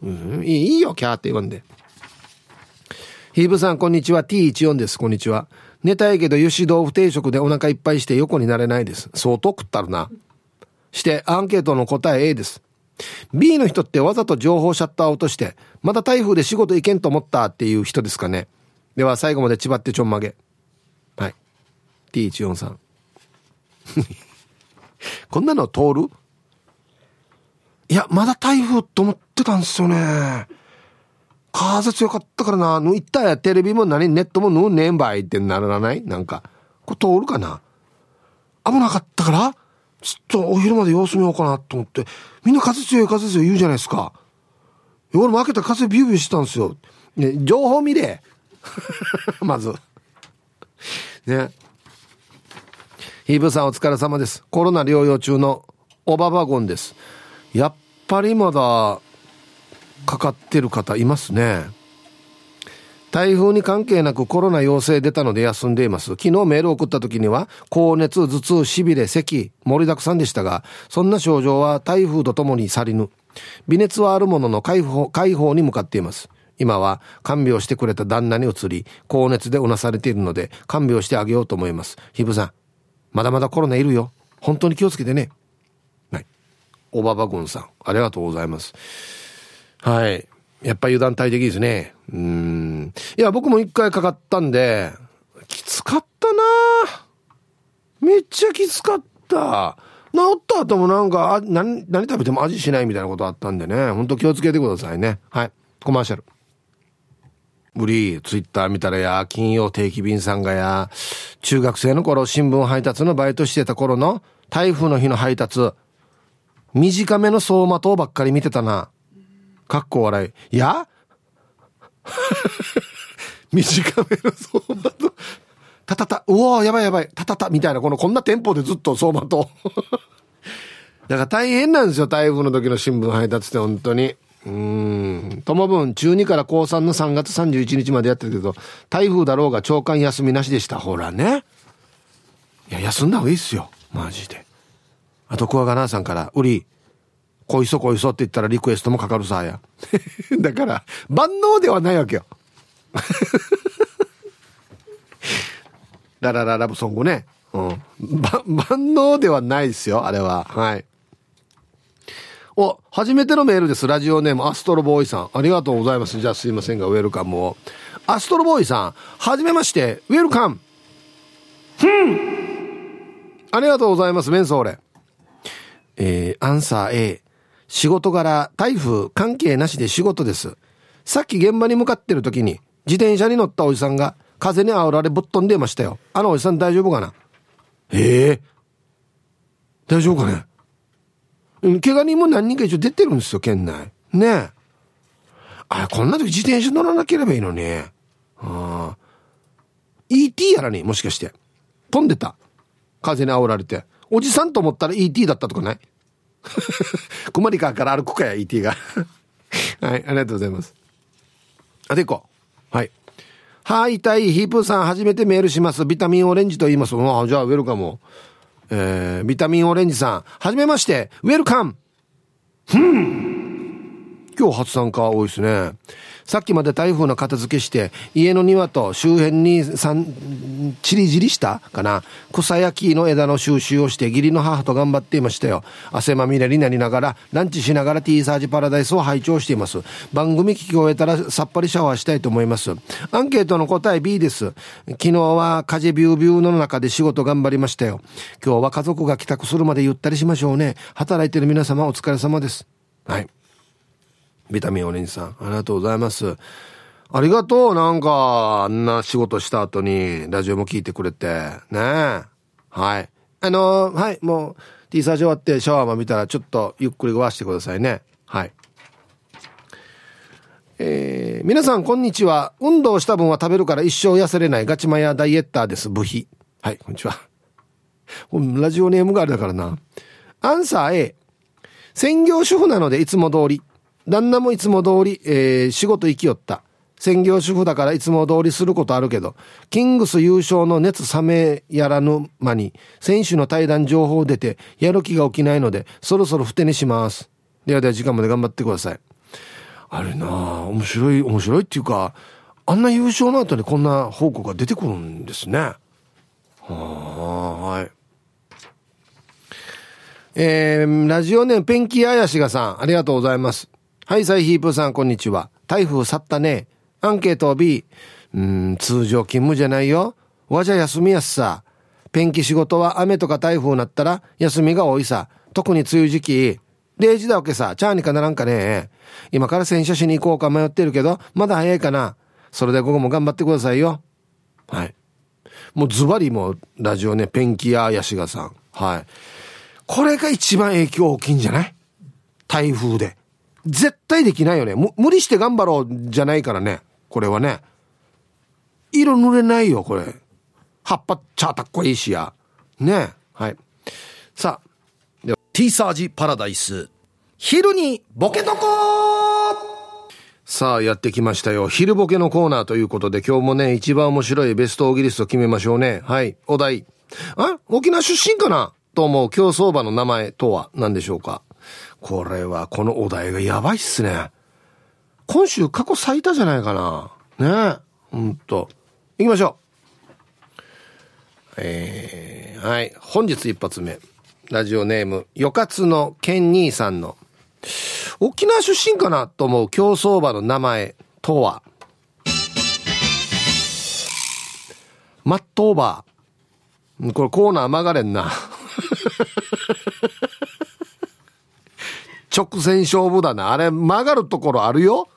うん、いいよ、キャーって言わんで。ヒーブさん、こんにちは。T14 です。こんにちは。寝たいけど、油脂豆腐定食でお腹いっぱいして横になれないです。相当食ったるな。して、アンケートの答え A です。B の人ってわざと情報シャッター落として、また台風で仕事行けんと思ったっていう人ですかね。では、最後まで千葉ってちょんまげ。はい。T14 さん。こんなの通る？いや、まだ台風と思ってたんですよね。風強かったからな。ぬいったやテレビも何？ネットもぬんねんばいってならない？なんか。これ通るかな？危なかったから？ちょっとお昼まで様子見ようかなと思って。みんな風強い風強い言うじゃないですか。俺も開けた風ビュービューしてたんですよ。ね、情報見れ。まず。ね。ヒーブさんお疲れ様です。コロナ療養中のオババゴンです。やっぱりまだかかってる方いますね。台風に関係なくコロナ陽性出たので休んでいます。昨日メール送った時には、高熱、頭痛、痺れ、咳、盛りだくさんでしたが、そんな症状は台風とともに去りぬ。微熱はあるものの解放、解放に向かっています。今は看病してくれた旦那に移り、高熱でうなされているので、看病してあげようと思います。ひぶさん、まだまだコロナいるよ。本当に気をつけてね。はい。おばばぐんさん、ありがとうございます。はい。やっぱ油断大敵ですね。うん。いや、僕も一回かかったんで、きつかったなめっちゃきつかった。治った後もなんか、あ何、何食べても味しないみたいなことあったんでね。ほんと気をつけてくださいね。はい。コマーシャル。ブリー、ツイッター見たらや、金曜定期便さんがや、中学生の頃新聞配達のバイトしてた頃の台風の日の配達、短めの走馬灯ばっかり見てたな。かっこ笑い。いや？短めの走馬灯。たたた、うおーやばいやばい、たたた、みたいな、この、こんなテンポでずっと走馬灯。だから大変なんですよ、台風の時の新聞配達って、本当に。うん。ともぶん、中2から高3の3月31日までやってるけど、台風だろうが長官休みなしでした。ほらね。いや、休んだ方がいいっすよ。マジで。あと、クワガナーさんから、ウリ、こいそこいそって言ったらリクエストもかかるさや。だから、万能ではないわけよ。ララララブソングね。うん。万能ではないですよ、あれは。はい。お、初めてのメールです。ラジオネーム、アストロボーイさん。ありがとうございます。じゃあすいませんが、ウェルカムを。アストロボーイさん、はじめまして、ウェルカム。ふんありがとうございます、メンソーレ。えー、アンサー A。仕事柄台風関係なしで仕事です。さっき現場に向かってる時に自転車に乗ったおじさんが風に煽られぶっ飛んでましたよ。あのおじさん大丈夫かな？ええ、大丈夫かね？怪我人も何人か一応出てるんですよ、県内。ねえ。あ、こんな時自転車乗らなければいいのに。ああ。ET やらに、もしかして。飛んでた。風に煽られて。おじさんと思ったら ET だったとかない？困りかから歩くかや、ET が はい、ありがとうございます。あ、でこう。はい。はい、痛い。ヒープーさん、初めてメールします。ビタミンオレンジと言います。あ、じゃあ、ウェルカム。えー、ビタミンオレンジさん、はじめまして、ウェルカムふん今日初参加多いですね。さっきまで台風の片付けして、家の庭と周辺にチリジリしたかな、草焼きの枝の収集をして義理の母と頑張っていましたよ。汗まみれになりながら、ランチしながら T サージパラダイスを拝聴しています。番組聞き終えたらさっぱりシャワーしたいと思います。アンケートの答え B です。昨日は風ビュービューの中で仕事頑張りましたよ。今日は家族が帰宅するまでゆったりしましょうね。働いてる皆様お疲れ様です。はい。ビタミンオレンジさん、ありがとうございます。ありがとう、なんか、あんな仕事した後に、ラジオも聞いてくれて。ねえ。はい。あのー、はい、もう、T サージ終わってシャワーも見たら、ちょっとゆっくりごわしてくださいね。はい。えー、皆さん、こんにちは。運動した分は食べるから一生痩せれないガチマヤダイエッターです。部費。はい、こんにちは。ラジオネームがあれだからな。アンサー A。専業主婦なのでいつも通り。旦那もいつも通り、えー、仕事行きよった。専業主婦だからいつも通りすることあるけど、キングス優勝の熱冷めやらぬ間に、選手の対談情報出て、やる気が起きないので、そろそろふてにします。ではでは時間まで頑張ってください。あれなあ面白い、面白いっていうか、あんな優勝の後にこんな報告が出てくるんですね。はあ、はい。えー、ラジオネームペンキーあやしがさん、ありがとうございます。はい、サイヒープさん、こんにちは。台風去ったね。アンケート B。うん、通常勤務じゃないよ。わじゃ休みやすさ。ペンキ仕事は雨とか台風になったら休みが多いさ。特に梅雨時期。0時だわけさ。チャーにかならんかね。今から洗車しに行こうか迷ってるけど、まだ早いかな。それで午後も頑張ってくださいよ。はい。もうズバリもラジオね、ペンキ屋やしがさん。はい。これが一番影響大きいんじゃない？台風で。絶対できないよね。無理して頑張ろうじゃないからね。これはね。色塗れないよ、これ。葉っぱちゃたっこいいしや。ねはい。さあ。では、T サージパラダイス。昼にボケとこさあ、やってきましたよ。昼ボケのコーナーということで、今日もね、一番面白いベストオーギリスト決めましょうね。はい。お題。あ沖縄出身かなと思う競走馬の名前とは何でしょうか？これは、このお題がやばいっすね。今週過去最多じゃないかな。ねえ。ほんと。行きましょう。えー、はい。本日一発目。ラジオネーム、よかつのケン兄さんの、沖縄出身かなと思う競走馬の名前とは、マットオーバー。これコーナー曲がれんな。直線勝負だな。あれ、曲がるところあるよ。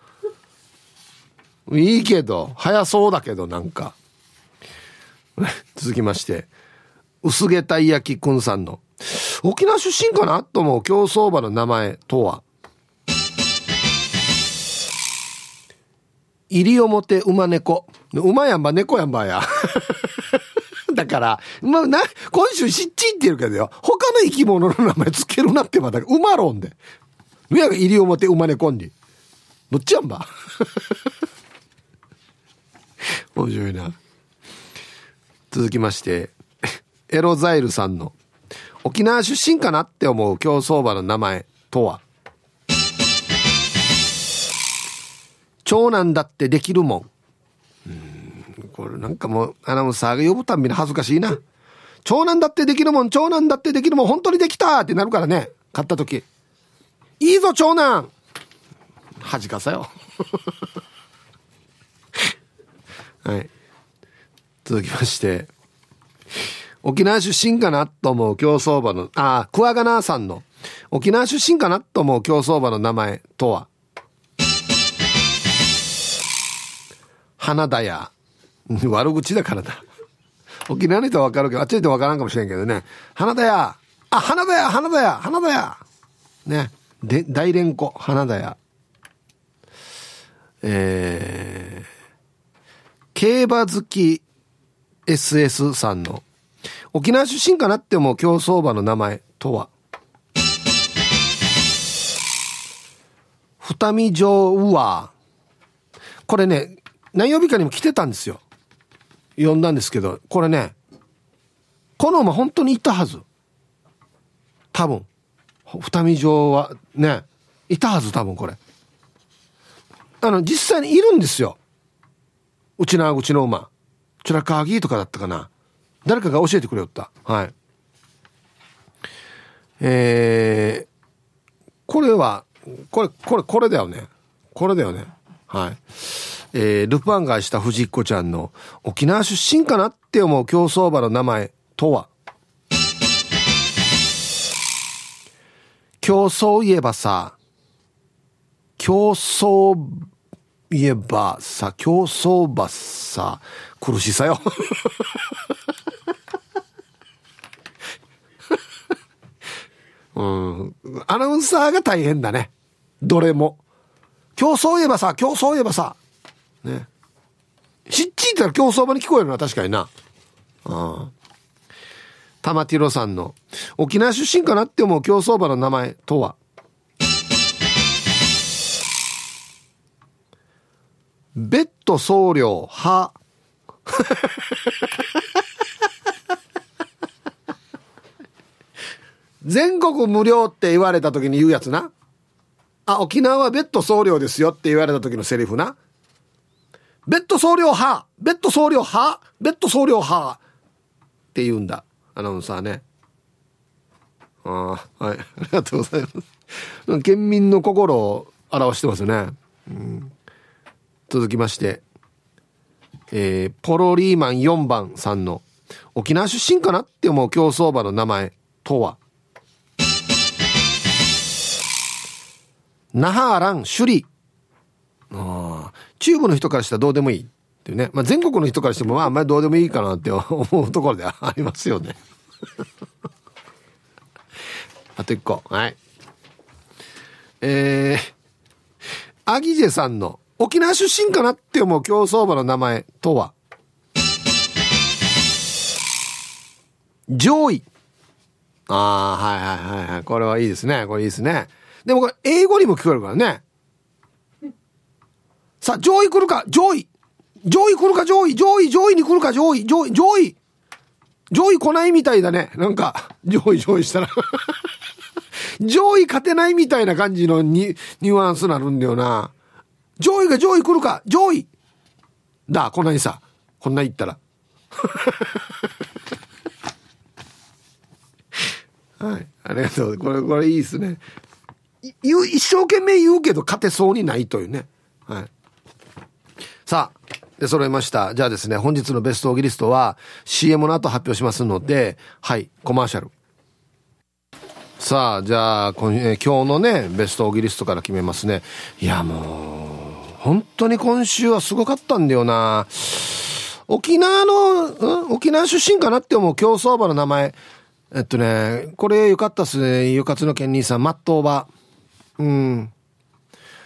いいけど、早そうだけど、なんか。続きまして、薄毛たい焼きくんさんの、沖縄出身かなと思う競走馬の名前とは、西表馬猫。馬やんば猫やんばや。だから、まあ、な、今週しっちんって言うけどよ。他の生き物の名前つけるなってまた、馬論で。上が西表馬猫に。どっちやんば。面白い。な。続きまして、エロザイルさんの、沖縄出身かなって思う競走馬の名前とは長男だってできるもん。うんこれなんかもうアナウンサーが呼ぶたんびに恥ずかしい。な。長男だってできるもん、長男だってできるもん、本当にできたってなるからね。買った時。いいぞ、長男恥かさよ。はい。続きまして。沖縄出身かなと思う競走馬の、あ、クワガナーさんの、沖縄出身かなと思う競走馬の名前とは？花田屋。悪口だからだ。沖縄の人はわかるけど、あっちの人わからんかもしれんけどね。花田屋。あ、花田屋、花田屋、花田屋。ね。で、大連呼、花田屋。えー、競馬好き SS さんの沖縄出身かなって思う競走馬の名前とは？二見城ウアー。これね、何曜日かにも来てたんですよ。呼んだんですけど、これね、この馬本当にいたはず。多分。二見城はね、いたはず多分これ。あの、実際にいるんですよ。うちな、うちの馬。チュラカーギーとかだったかな。誰かが教えてくれよった。はい。えー、これは、これ、これ、これだよね。これだよね。はい。えー、ルパンがした藤子ちゃんの沖縄出身かなって思う競走馬の名前とは？競争言えばさ、競争言えばさ、競争馬さ、苦しさよ。うん。アナウンサーが大変だね。どれも。競争言えばさ、競争言えばさ。ね。しっちいったら競争場に聞こえるな、確かにな。ああ。玉ティロさんの沖縄出身かなって思う競走馬の名前とは？ベッド送料は全国無料って言われた時に言うやつな。あ、沖縄はベッド送料ですよって言われた時のセリフな。ベッド送料派ベッド送料派ベッド送料派って言うんだ。アナウンサーね。ああ、はい。ありがとうございます。県民の心を表してますね。うん、続きまして、えー、ポロリーマン4番さんの沖縄出身かなって思う競走馬の名前とは？那覇アラン首里。ああ、中部の人からしたらどうでもいいていうね。まあ、全国の人からしてもまあ、あんまりどうでもいいかなって 思うところではありますよね。あと一個。はい。えー、アギジェさんの沖縄出身かなって思う競走馬の名前とは？上位。ああ、はいはいはいはい。これはいいですね。これいいですね。でもこれ英語にも聞こえるからね。さあ、上位来るか？上位上位来るか上位上位上位に来るか上位上位上位上位来ないみたいだね。なんか、上位上位したら 上位勝てないみたいな感じのニニュアンスなるんだよな。上位が上位来るか上位だ、こんなにさ、こんな言ったら。はい。ありがとう。これ、これいいですね。言う、一生懸命言うけど勝てそうにないというね。はい。さあ、で、揃いました。じゃあですね、本日のベストオーギリストは CM の後発表しますので、はい、コマーシャル。さあ、じゃあ、今,、日のね、ベストオーギリストから決めますね。いや、もう、本当に今週はすごかったんだよな。沖縄の、うん、沖縄出身かなって思う競走馬の名前。えっとね、これよかったっすね。ゆかつの県兄さん、マットオーバー。うん。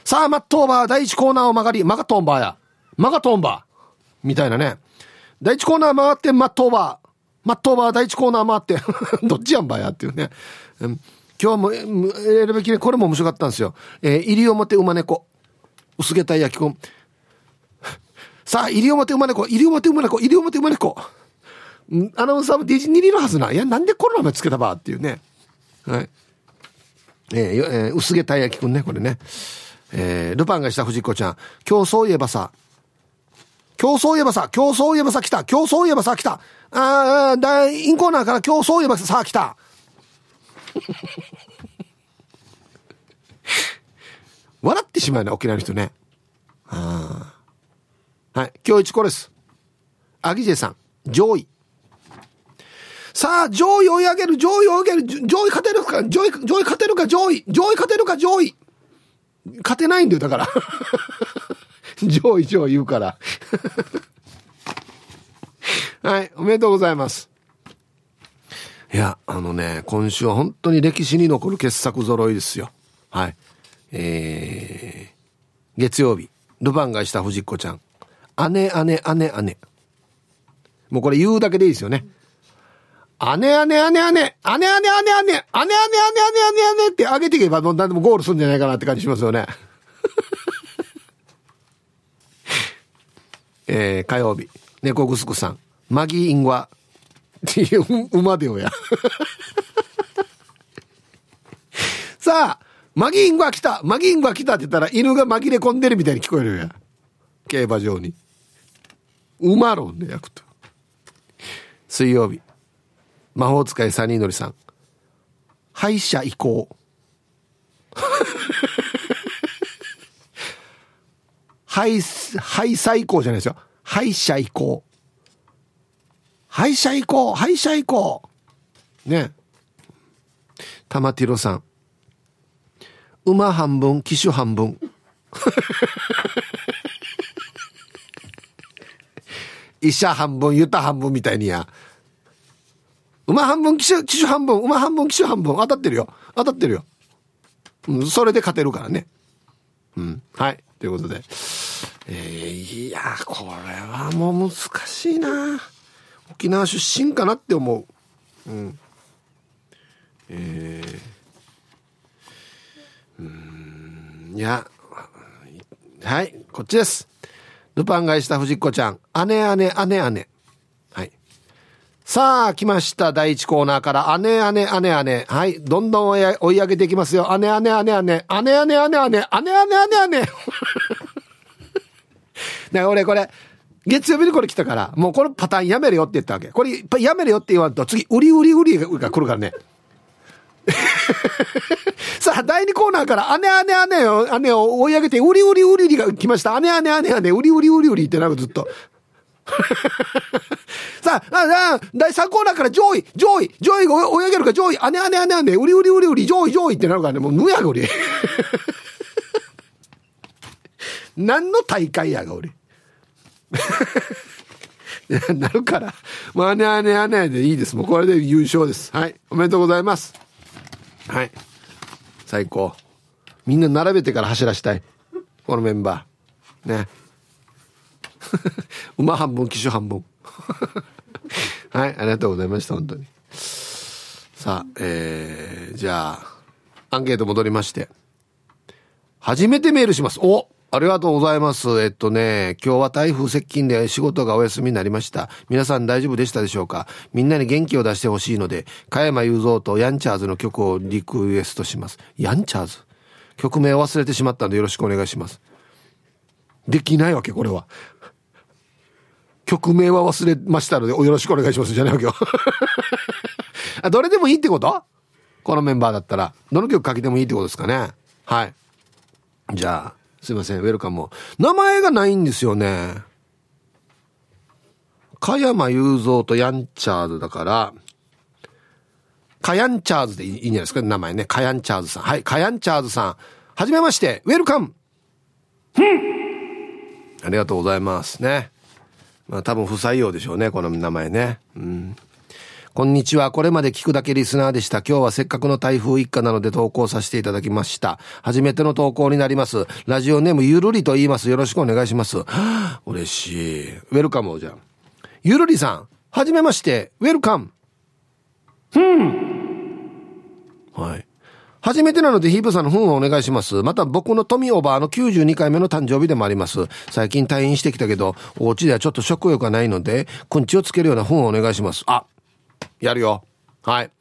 さあ、マットオーバー、第一コーナーを曲がり、マガトンバーや。マガトンバー。みたいなね。第一コーナー回って、マットオーバー。マットオーバー、第一コーナー回って。どっちやんばやっていうね。うん、今日も、えるべきね、これも面白かったんですよ。えー、入表馬猫。薄毛たい焼きこん。さあ、入表馬猫、入表馬猫、入表馬猫。アナウンサーもディジニーのはずな。いや、なんでこの名前つけたばっていうね。はい。えー、えー、薄毛たい焼きくんね、これね。えー、ルパンがした藤子ちゃん。今日そういえばさ、今日そういえばさ、今日そういえばさ来た。今日そういえばさ来た。ああ、だインコーナーから今日そういえばさ来た。笑ってしまうね、沖縄の人ね。あはい。今日一これです。アギジェさん、上位。さあ、上位追い上げる、上位追い上げる、上位勝てるか、上位、上位勝てるか、上位、上位勝てるか、上位。勝てないんだよ、だから。上位、上位言うから。はい、おめでとうございます。いや、あのね、今週は本当に歴史に残る傑作揃いですよ。はい。えー、月曜日、ルパンがした藤子ちゃん。姉、姉、姉、姉。もうこれ言うだけでいいですよね。姉、姉、姉、姉、姉、姉、姉、姉、姉、姉、姉、姉、姉、姉、姉って上げていけばもう何でもゴールするんじゃないかなって感じしますよね。えー、火曜日、猫ぐすくさん。マギーインワっていう馬でよや。さあ、マギーインワ来たマギーインワ来たって言ったら犬が紛れ込んでるみたいに聞こえるや。競馬場に。馬論で焼くと。水曜日。魔法使いサニーノリさん。歯医者行こう。はい、はい、最高じゃないですよ。歯医者行こう。歯医者行こう歯医者行こうね。玉ティロさん。馬半分騎手半分。医者半分ユタ半分みたいにや。馬半分騎手騎手半分。馬半分騎手半分。当たってるよ。当たってるよ、うん、それで勝てるからね。うん。はい。ということで。えー、いやこれはもう難しいな沖縄出身かなって思う。うん。えー、うん、いや、はい、こっちです。ルパンがした藤子ちゃん。姉姉姉姉。はい。さあ、来ました。第一コーナーから、姉姉姉姉。はい。どんどん追い上げていきますよ。姉姉姉姉姉。姉姉姉姉。姉姉姉姉。だから俺これ、月曜日にこれ来たから、もうこのパターンやめるよって言ったわけ。これ、やめるよって言わんと、次、売り売り売りが来るからね。さあ、第2コーナーから、姉姉姉を、姉を追い上げて、売り売り売りが来ました。姉姉姉姉、売り売り売り売りってなるずっと。さあ、ああ、第3コーナーから上位、上位、上位が追い上げるか上位、姉姉姉姉、売り売り売り売り、上位上位ってなるからね、もう無やが売り。何の大会やが売り。なるから。まあねあねあねでいいです。もうこれで優勝です。はい。おめでとうございます。はい。最高。みんな並べてから走らしたい。このメンバー。ね。馬半分、騎手半分。はい。ありがとうございました。本当に。さあ、えー、じゃあ、アンケート戻りまして。初めてメールします。おありがとうございます。えっとね、今日は台風接近で仕事がお休みになりました。皆さん大丈夫でしたでしょうか？みんなに元気を出してほしいので、加山雄三とヤンチャーズの曲をリクエストします。ヤンチャーズ？曲名忘れてしまったんでよろしくお願いします。できないわけ、これは。曲名は忘れましたので、よろしくお願いします。じゃないわけよ。あ、どれでもいいってこと？このメンバーだったら。どの曲かけてもいいってことですかね。はい。じゃあ。すいません、ウェルカム。名前がないんですよね。加山雄三とヤンチャーズだから、カヤンチャーズでいいんじゃないですか名前ね。カヤンチャーズさん。はい、カヤンチャーズさん。はじめまして、ウェルカムありがとうございますね。まあ多分不採用でしょうね、この名前ね。うん。こんにちは。これまで聞くだけリスナーでした。今日はせっかくの台風一過なので投稿させていただきました。初めての投稿になります。ラジオネームゆるりと言います。よろしくお願いします。嬉しい。ウェルカムをじゃゆるりさん。はじめまして。ウェルカム。ふん。はい。初めてなのでヒープさんのふんをお願いします。また僕の富おばあの92回目の誕生日でもあります。最近退院してきたけど、お家ではちょっと食欲がないので、くんちをつけるようなふんをお願いします。あ、やるよ。はい。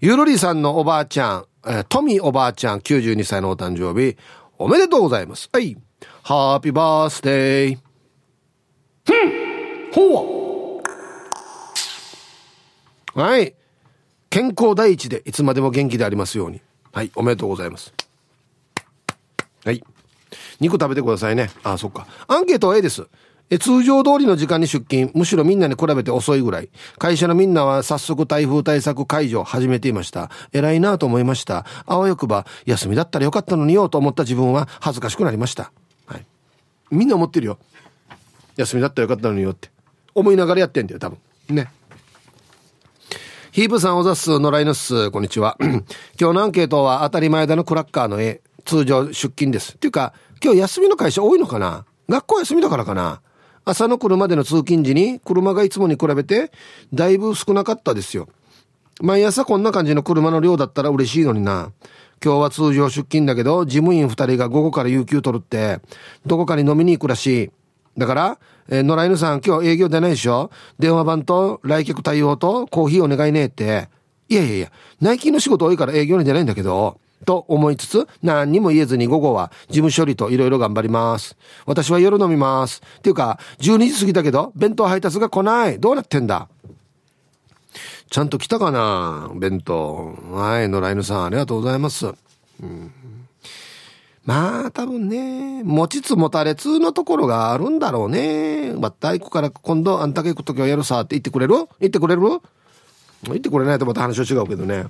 ゆるりさんのおばあちゃん、えー、トミおばあちゃん92歳のお誕生日、おめでとうございます。はい。ハッピーバースデー。ふんほうはい。健康第一でいつまでも元気でありますように。はい。おめでとうございます。はい。肉食べてくださいね。あ、そっか。アンケートは A です。え通常通りの時間に出勤、むしろみんなに比べて遅いぐらい。会社のみんなは早速台風対策解除を始めていました。偉いなと思いました。あわよくば、休みだったらよかったのによと思った自分は恥ずかしくなりました。はい。みんな思ってるよ。休みだったらよかったのによって。思いながらやってんだよ、多分。ね。ヒープさんおざっす、野良犬っす。こんにちは。今日のアンケートは当たり前だのクラッカーの絵。通常出勤です。っていうか、今日休みの会社多いのかな？学校休みだからかな？朝の車での通勤時に車がいつもに比べてだいぶ少なかったですよ。毎朝こんな感じの車の量だったら嬉しいのにな。今日は通常出勤だけど、事務員二人が午後から有給取るって、どこかに飲みに行くらしい。だから、えー、野良犬さん今日営業出ないでしょ？電話番と来客対応とコーヒーお願いねって。いやいやいや、内勤の仕事多いから営業に出ないんだけど、と思いつつ、何にも言えずに午後は事務処理といろいろ頑張ります。私は夜飲みます。っていうか、12時過ぎたけど、弁当配達が来ない。どうなってんだ？ちゃんと来たかな？弁当。はい、野良犬さん、ありがとうございます。うん、まあ、多分ね、持ちつ持たれつのところがあるんだろうね。また行くから今度あんたが行くときはやるさって言ってくれる？言ってくれる？言ってくれないとまた話は違うけどね。